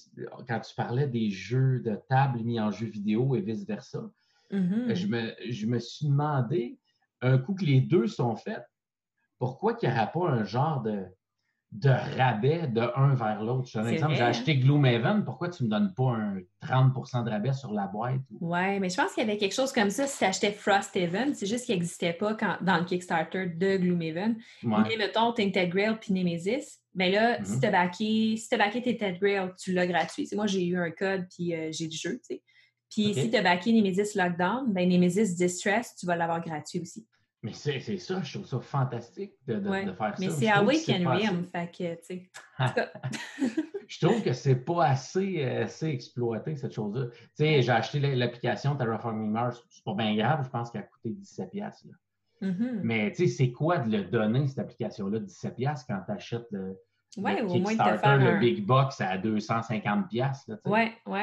quand tu parlais des jeux de table mis en jeu vidéo et vice-versa, mm-hmm. je, me, je me suis demandé, un coup que les deux sont faits, pourquoi qu'il n'y aurait pas un genre de, de rabais de un vers l'autre. Je un exemple, j'ai acheté Gloomhaven, pourquoi tu ne me donnes pas un 30% de rabais sur la boîte? Oui, mais je pense qu'il y avait quelque chose comme ça si tu achetais Frosthaven, c'est juste qu'il n'existait pas quand, dans le Kickstarter de Gloomhaven. Mais mettons, Tinted Grail puis Nemesis, mais ben là, si tu as backé, si backé Grail, tu l'as gratuit. moi, j'ai eu un code puis euh, j'ai du jeu, tu sais. Puis si tu as backé Nemesis Lockdown, ben Nemesis Distress, tu vas l'avoir gratuit aussi. Mais c'est ça, je trouve ça fantastique de, de, faire ça. Mais c'est Awake and Rim, fait que, tu sais. je trouve que c'est pas assez, assez exploité, cette chose-là. Tu sais, j'ai acheté l'application Terraforming Mars, c'est pas bien grave, je pense qu'elle a coûté 17$. Mm-hmm. Mais tu sais, c'est quoi de le donner, cette application-là, 17$ quand tu achètes le, ouais, au moins de faire le Big Box à 250$. Oui, oui.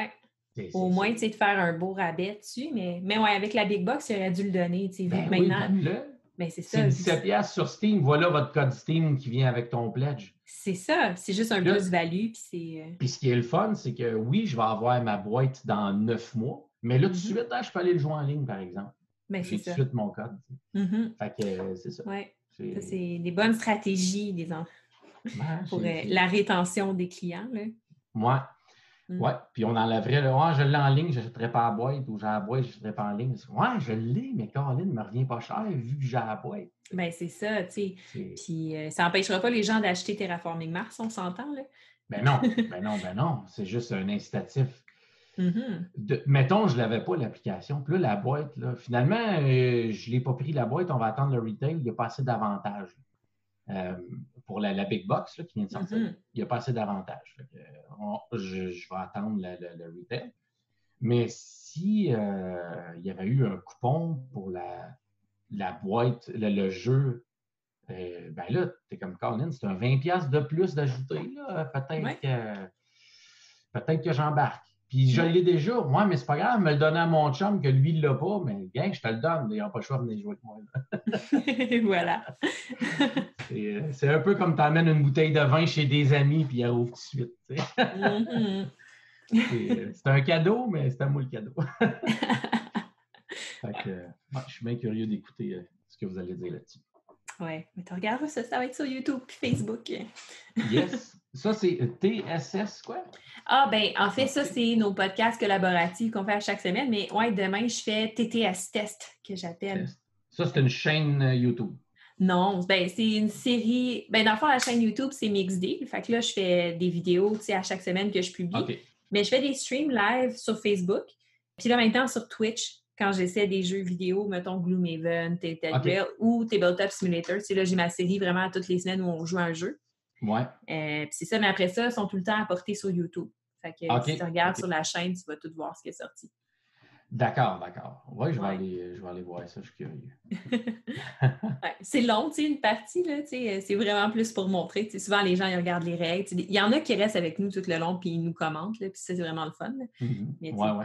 Au moins, tu sais, de faire un beau rabais dessus. Mais, mais ouais, avec la Big Box, il aurait dû le donner. Tu sais, ben maintenant. Ben, c'est ça. C'est 17 sur Steam. Voilà votre code Steam qui vient avec ton pledge. C'est ça. C'est juste un plus-value. Puis, euh, puis ce qui est le fun, c'est que oui, je vais avoir ma boîte dans neuf mois. Mais là, tout de mm-hmm. suite, je peux aller le jouer en ligne, par exemple. Ben, J'ai tout de suite mon code. Mm-hmm. Fait que euh, c'est ça. Oui. C'est des bonnes stratégies enfants. pour euh, la rétention des clients. Là. Moi, Mm. Oui, puis on enlèverait le Ah, je l'ai en ligne, je n'achèterai pas à boîte ou j'ai la boîte, je n'achèterai pas en ligne. Ouais, je l'ai, mais Caroline ne me revient pas cher vu que j'ai la boîte. Bien, c'est ça, tu sais. Puis euh, ça n'empêchera pas les gens d'acheter Terraforming Mars, on s'entend, là? Ben non, ben non, ben non. C'est juste un incitatif. Mm-hmm. mettons, je ne l'avais pas l'application. Puis là, la boîte, là, finalement, euh, je ne l'ai pas pris la boîte, on va attendre le retail, il n'y a pas assez d'avantages. Euh, pour la, Big Box qui vient de sortir, mm-hmm. il n'y a pas assez d'avantages. Je, vais attendre le, retail. Mais si euh, il y avait eu un coupon pour la, la boîte, le, jeu, euh, ben là, tu es comme Colin, c'est un 20$ de plus d'ajouter. Peut-être que, peut que j'embarque. Puis je l'ai déjà. Moi, mais c'est pas grave, me le donner à mon chum que lui, il l'a pas. Mais bien, je te le donne. Il n'a pas le choix de venir jouer avec moi. voilà. Euh, c'est un peu comme tu amènes une bouteille de vin chez des amis, puis il ouvre tout de suite. Mm-hmm. Euh, c'est un cadeau, mais c'est à moi le cadeau. fait que, je suis bien curieux d'écouter euh, ce que vous allez dire là-dessus. Oui, mais tu regarderas ça, ça va être sur YouTube et Facebook. yes. Ça, c'est TSS, quoi? Ah, ben, en fait, ça, c'est nos podcasts collaboratifs qu'on fait à chaque semaine. Mais ouais, demain, je fais TTS Test, que j'appelle. Ça, c'est une chaîne euh, YouTube. Non, ben, c'est une série. Ben, dans le fond, la chaîne YouTube, c'est Mixed Fait que là, je fais des vidéos, tu sais, à chaque semaine que je publie. Mais je fais des streams live sur Facebook. Puis là, maintenant, sur Twitch, quand j'essaie des jeux vidéo, mettons Gloomhaven, Telltale ou Tabletop Simulator. C'est là, j'ai ma série vraiment toutes les semaines où on joue un jeu. Ouais. Euh, c'est ça, mais après ça, ils sont tout le temps apportés sur YouTube. Fait que si tu regardes sur la chaîne, tu vas tout voir ce qui est sorti. D'accord, d'accord. Oui, je, vais aller, je vais aller voir ça, je suis curieux. c'est long, tu sais, une partie, là, tu sais, c'est vraiment plus pour montrer. souvent, les gens, ils regardent les règles. Il y en a qui restent avec nous tout le long, puis ils nous commentent, là, puis c'est vraiment le fun. Oui, oui.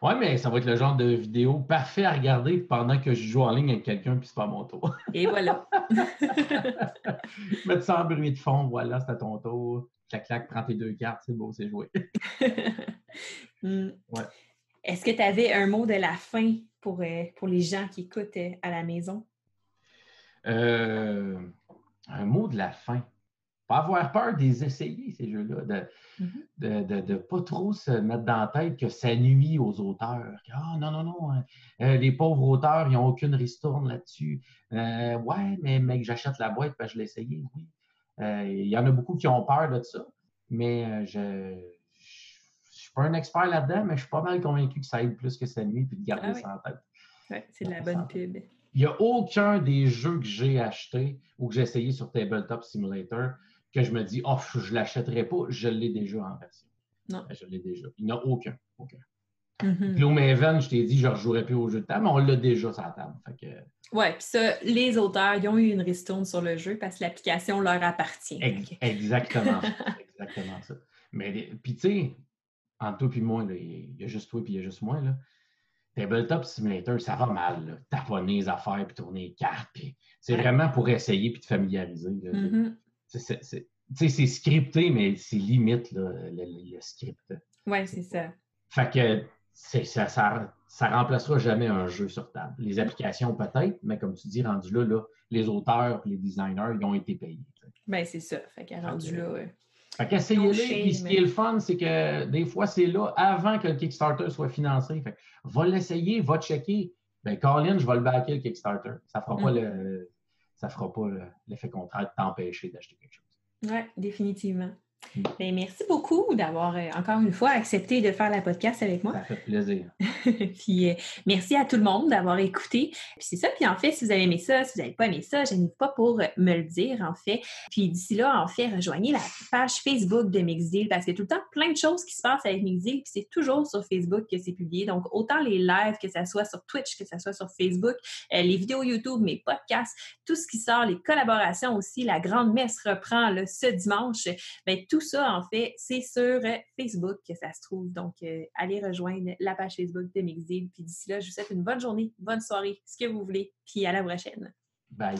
Oui, mais ça va être le genre de vidéo parfait à regarder pendant que je joue en ligne avec quelqu'un, puis c'est pas mon tour. Et voilà. Mettre ça en bruit de fond, voilà, c'est à ton tour. Clac, clac, prends tes deux cartes, c'est beau, c'est joué. Hmm. Est-ce que tu avais un mot de la fin pour, euh, pour les gens qui écoutent euh, à la maison? Euh, un mot de la fin pas avoir peur des essayer, ces jeux-là, de ne mm-hmm. pas trop se mettre dans la tête que ça nuit aux auteurs. Ah non, non, non, hein. euh, les pauvres auteurs, ils n'ont aucune ristourne là-dessus. Euh, ouais, mais mec, j'achète la boîte parce que je l'ai essayé, oui. Euh, il y en a beaucoup qui ont peur de ça, mais je ne suis pas un expert là-dedans, mais je suis pas mal convaincu que ça aide plus que ça nuit puis de garder ah ça en tête. Oui, c'est de la bonne pub. Il n'y a aucun des jeux que j'ai achetés ou que j'ai essayé sur Tabletop Simulator que je me dis, oh, je ne l'achèterai pas, je l'ai déjà en version. Non. Ben, je l'ai déjà. Il n'y en a aucun. aucun. Mm je t'ai dit, je ne rejouerai plus au jeu de table, mais on l'a déjà sur la table. Que... Oui, puis ça, les auteurs, ils ont eu une ristourne sur le jeu parce que l'application leur appartient. exactement. exactement ça. Mais, puis tu sais, entre toi et moi, il y a juste toi et il y a juste moi. Là. Tabletop Simulator, ça va mal. Taponner les affaires, puis tourner les cartes. C'est vraiment pour essayer puis te familiariser. C'est scripté, mais c'est limite le, script. Oui, c'est ça. Fait que ça, ça, ça, remplacera jamais un jeu sur table. Les applications peut-être, mais comme tu dis, rendu là, là les auteurs et les designers, ils ont été payés. Ben, c'est ça. Fait que rendu là. Fait qu'essayez-les. Puis ce qui est le fun, c'est que des fois, c'est là avant que le Kickstarter soit financé. Fait va l'essayer, va checker. Ben, Colin, je vais le backer le Kickstarter. Ça fera pas mm. le. Ça fera pas l'effet contraire de t'empêcher d'acheter quelque chose. Oui, définitivement. Ben, merci beaucoup d'avoir euh, encore une fois accepté de faire la podcast avec moi. Ça fait plaisir. puis euh, merci à tout le monde d'avoir écouté. Puis c'est ça. Puis en fait, si vous avez aimé ça, si vous n'avez pas aimé ça, je n'hésite pas pour me le dire, en fait. Puis d'ici là, en fait, rejoignez la page Facebook de Mixdeal parce qu'il y a tout le temps plein de choses qui se passent avec Mixdeal. Puis c'est toujours sur Facebook que c'est publié. Donc, autant les lives, que ce soit sur Twitch, que ce soit sur Facebook, euh, les vidéos YouTube, mes podcasts, tout ce qui sort, les collaborations aussi. La grande messe reprend là, ce dimanche. Bien, tout ça, en fait, c'est sur euh, Facebook que ça se trouve. Donc, euh, allez rejoindre la page Facebook de Mixdeal. Puis d'ici là, je vous souhaite une bonne journée, bonne soirée, ce que vous voulez. Puis à la prochaine. Bye.